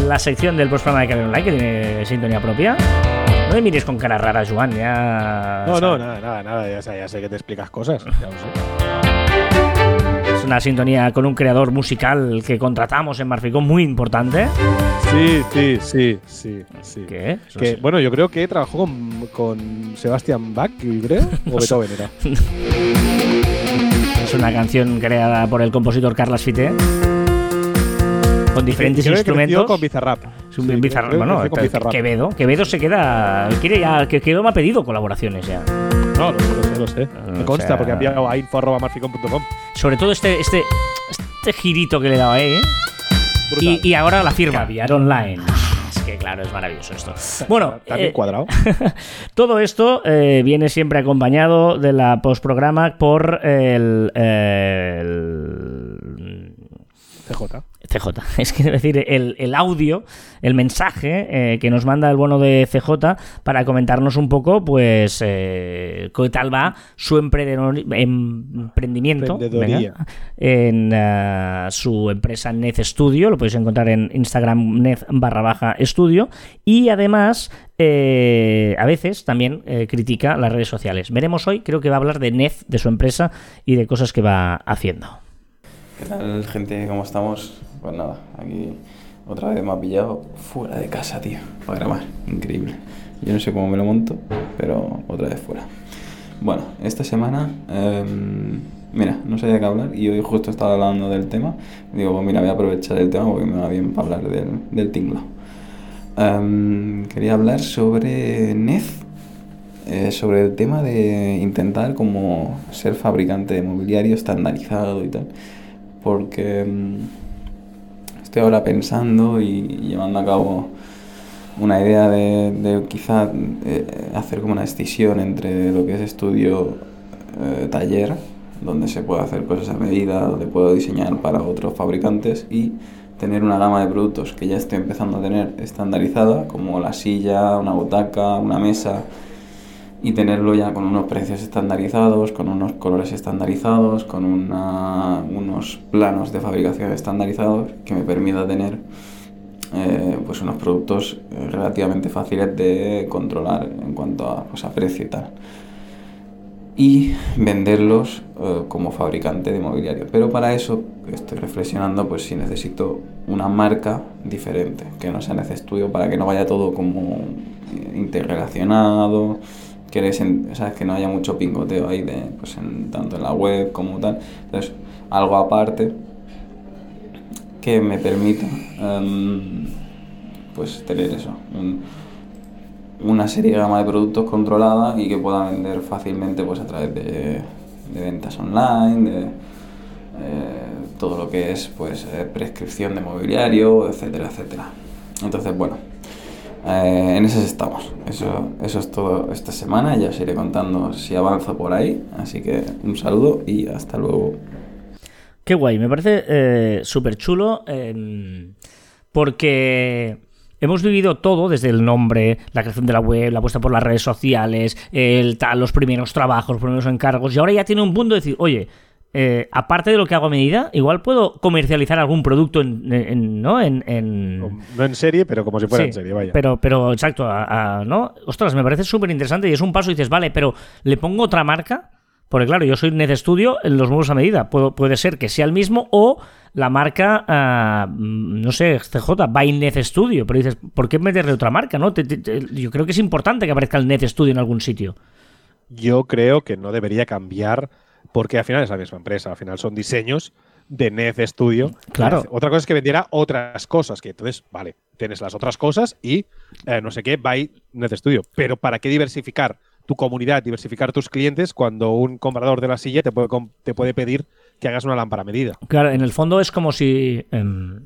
S1: la sección del programa de Caber Online, que tiene sintonía propia. No me mires con cara rara, Joan, ya...
S2: No, no, nada, nada, nada. Ya sé, ya sé que te explicas cosas. Ya lo sé.
S1: Es una sintonía con un creador musical que contratamos en Marficón muy importante.
S2: Sí, sí, sí, sí, sí.
S1: ¿Qué?
S2: Que,
S1: sí.
S2: bueno, yo creo que trabajó con, con Sebastian Bach, creo, o [laughs] Beethoven era. [laughs]
S1: Es una canción creada por el compositor Carlas Fité. Con diferentes
S2: Creo que
S1: instrumentos.
S2: con Bizarrap.
S1: Es un
S2: Sí,
S1: Bizarrap.
S2: creo que
S1: Bueno,
S2: con Bizarrap.
S1: Quevedo. Quevedo se queda. Quiere ya. que Quevedo me ha pedido colaboraciones ya.
S2: No, lo lo sé, lo sé.
S1: O
S2: Me consta,
S1: sea-
S2: porque ha enviado a info.marficon.com.
S1: Sobre todo este, este, este girito que le he dado ahí. ¿eh? Y, y ahora la firma, Viar Online. Es que claro, es maravilloso esto. Bueno,
S2: También
S1: eh,
S2: cuadrado. [laughs]
S1: todo esto eh, viene siempre acompañado de la postprograma por el, el
S2: CJ.
S1: CJ. [laughs] Es que decir, el, el audio, el mensaje eh, que nos manda el bono de CJ para comentarnos un poco, pues, eh, qué tal va su emprendimiento venga, en eh, su empresa Nez Studio. Lo podéis encontrar en Instagram Nez barra baja estudio. Y además, eh, a veces también eh, critica las redes sociales. Veremos hoy, creo que va a hablar de Nez, de su empresa y de cosas que va haciendo.
S6: ¿Qué tal, gente? ¿Cómo estamos? Pues nada, aquí otra vez me ha pillado fuera de casa, tío, para grabar. Increíble. Yo no sé cómo me lo monto, pero otra vez fuera. Bueno, esta semana, em, mira, no sabía qué hablar y hoy justo estaba hablando del tema. Digo, pues mira, voy a aprovechar el tema porque me va bien para hablar del, del tinglao. Em, quería hablar sobre Nez, eh, sobre el tema de intentar como ser fabricante de mobiliario estandarizado y tal, porque mm, estoy ahora pensando y, llevando a cabo una idea de, de quizá eh, hacer como una decisión entre lo que es estudio eh, taller, donde se puede hacer cosas a medida, donde puedo diseñar para otros fabricantes y tener una gama de productos que ya estoy empezando a tener estandarizada, como la silla, una butaca, una mesa, y tenerlo ya con unos precios estandarizados, con unos colores estandarizados, con una- unos planos de fabricación estandarizados que me permita tener eh, pues unos productos eh, relativamente fáciles de controlar en cuanto a, pues, a precio y tal. Y venderlos eh, como fabricante de mobiliario. Pero para eso estoy reflexionando pues si necesito una marca diferente, que no sea Nece Studio, para que no vaya todo como interrelacionado, que, eres en- ¿sabes? que no haya mucho pingoteo ahí, de, pues en- tanto en la web como tal. Entonces, algo aparte que me permita em, pues tener eso, un- una serie de gama de productos controlada y que pueda vender fácilmente pues a través de, de ventas online, de eh, todo lo que es pues eh, prescripción de mobiliario, etcétera, etcétera. Entonces, bueno, eh, en esas estamos. Eso, eso es todo esta semana. Ya os iré contando si avanzo por ahí. Así que un saludo y hasta luego.
S1: Qué guay, me parece eh, súper chulo porque hemos vivido todo, desde el nombre, la creación de la web, la apuesta por las redes sociales, los primeros trabajos, los primeros encargos, y ahora ya tiene un punto de decir, oye, eh, aparte de lo que hago a medida, igual puedo comercializar algún producto en, en- ¿no? En, en-
S2: No en serie, pero como si fuera
S1: Sí,
S2: en serie, vaya.
S1: Pero, pero exacto, a- a- ¿no? Ostras, me parece súper interesante y es un paso y dices, vale, pero le pongo otra marca, porque claro, yo soy Ned Studio en los muebles a medida. Puedo- puede ser que sea el mismo o la marca, ah, mm, no sé, CJ, by Ned Studio. Pero dices, ¿por qué meterle otra marca? no? Te- te- te- yo creo que es importante que aparezca el Ned Studio en algún sitio.
S2: Yo creo que no debería cambiar porque al final es la misma empresa, al final son diseños de Nez Studio.
S1: Claro.
S2: Otra cosa es que vendiera otras cosas, que entonces, vale, tienes las otras cosas y eh, no sé qué, by Nez Studio. Pero ¿para qué diversificar tu comunidad, diversificar tus clientes cuando un comprador de la silla te puede, te puede pedir que hagas una lámpara medida?
S1: Claro, en el fondo es como si em,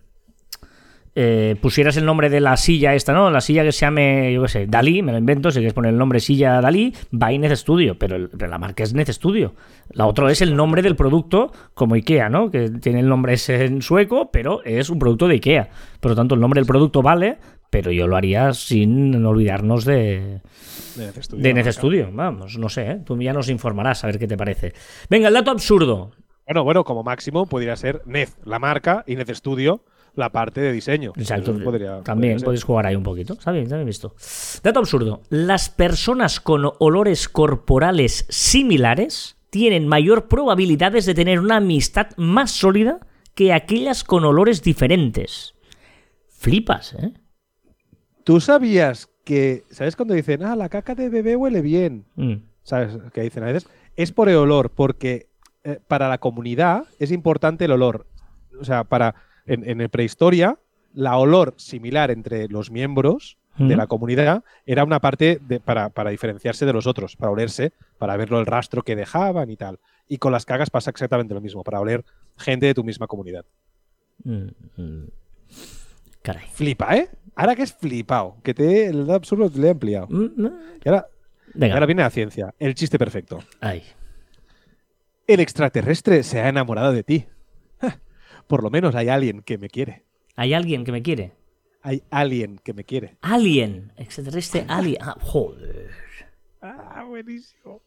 S1: eh, pusieras el nombre de la silla esta, ¿no? La silla que se llame, yo qué sé, Dalí, me lo invento, si quieres poner el nombre silla Dalí, by Nez Studio, pero, el- pero la marca es Nez Studio. La otra es el nombre del producto, como Ikea, ¿no? Que tiene el nombre ese en sueco, pero es un producto de Ikea. Por lo tanto, el nombre del producto vale, pero yo lo haría sin olvidarnos de,
S2: De Studio.
S1: de. Studio. Vamos, no sé, ¿eh? tú ya nos informarás a ver qué te parece. Venga, el dato absurdo.
S2: Bueno, bueno, como máximo podría ser Nez, la marca, y Nez Studio, la parte de diseño.
S1: Exacto.
S2: Podría-
S1: También
S2: podría
S1: podéis jugar ahí un poquito. Está bien, está bien visto. Dato absurdo. Las personas con olores corporales similares tienen mayor probabilidades de tener una amistad más sólida que aquellas con olores diferentes. Flipas, ¿eh?
S2: ¿Tú sabías que, ¿sabes cuando dicen, ah, la caca de bebé huele bien?
S1: Mm.
S2: ¿Sabes qué dicen a veces? Es por el olor, porque eh, para la comunidad es importante el olor. O sea, para en, en el prehistoria, la olor similar entre los miembros de la comunidad era una parte de- para, para diferenciarse de los otros, para olerse, para verlo el rastro que dejaban y tal. Y con las cagas pasa exactamente lo mismo, para oler gente de tu misma comunidad.
S1: Mm. Caray.
S2: Flipa, ¿eh? Ahora que es flipado, que te el absurdo te le he ampliado.
S1: Mm.
S2: Y ahora, y ahora viene la ciencia, el chiste perfecto.
S1: Ay.
S2: El extraterrestre se ha enamorado de ti. Por lo menos hay alguien que me quiere.
S1: ¿Hay alguien que me quiere?
S2: Hay alguien que me quiere.
S1: Alien. Extraterrestre alien. Ah, joder.
S2: Ah, buenísimo.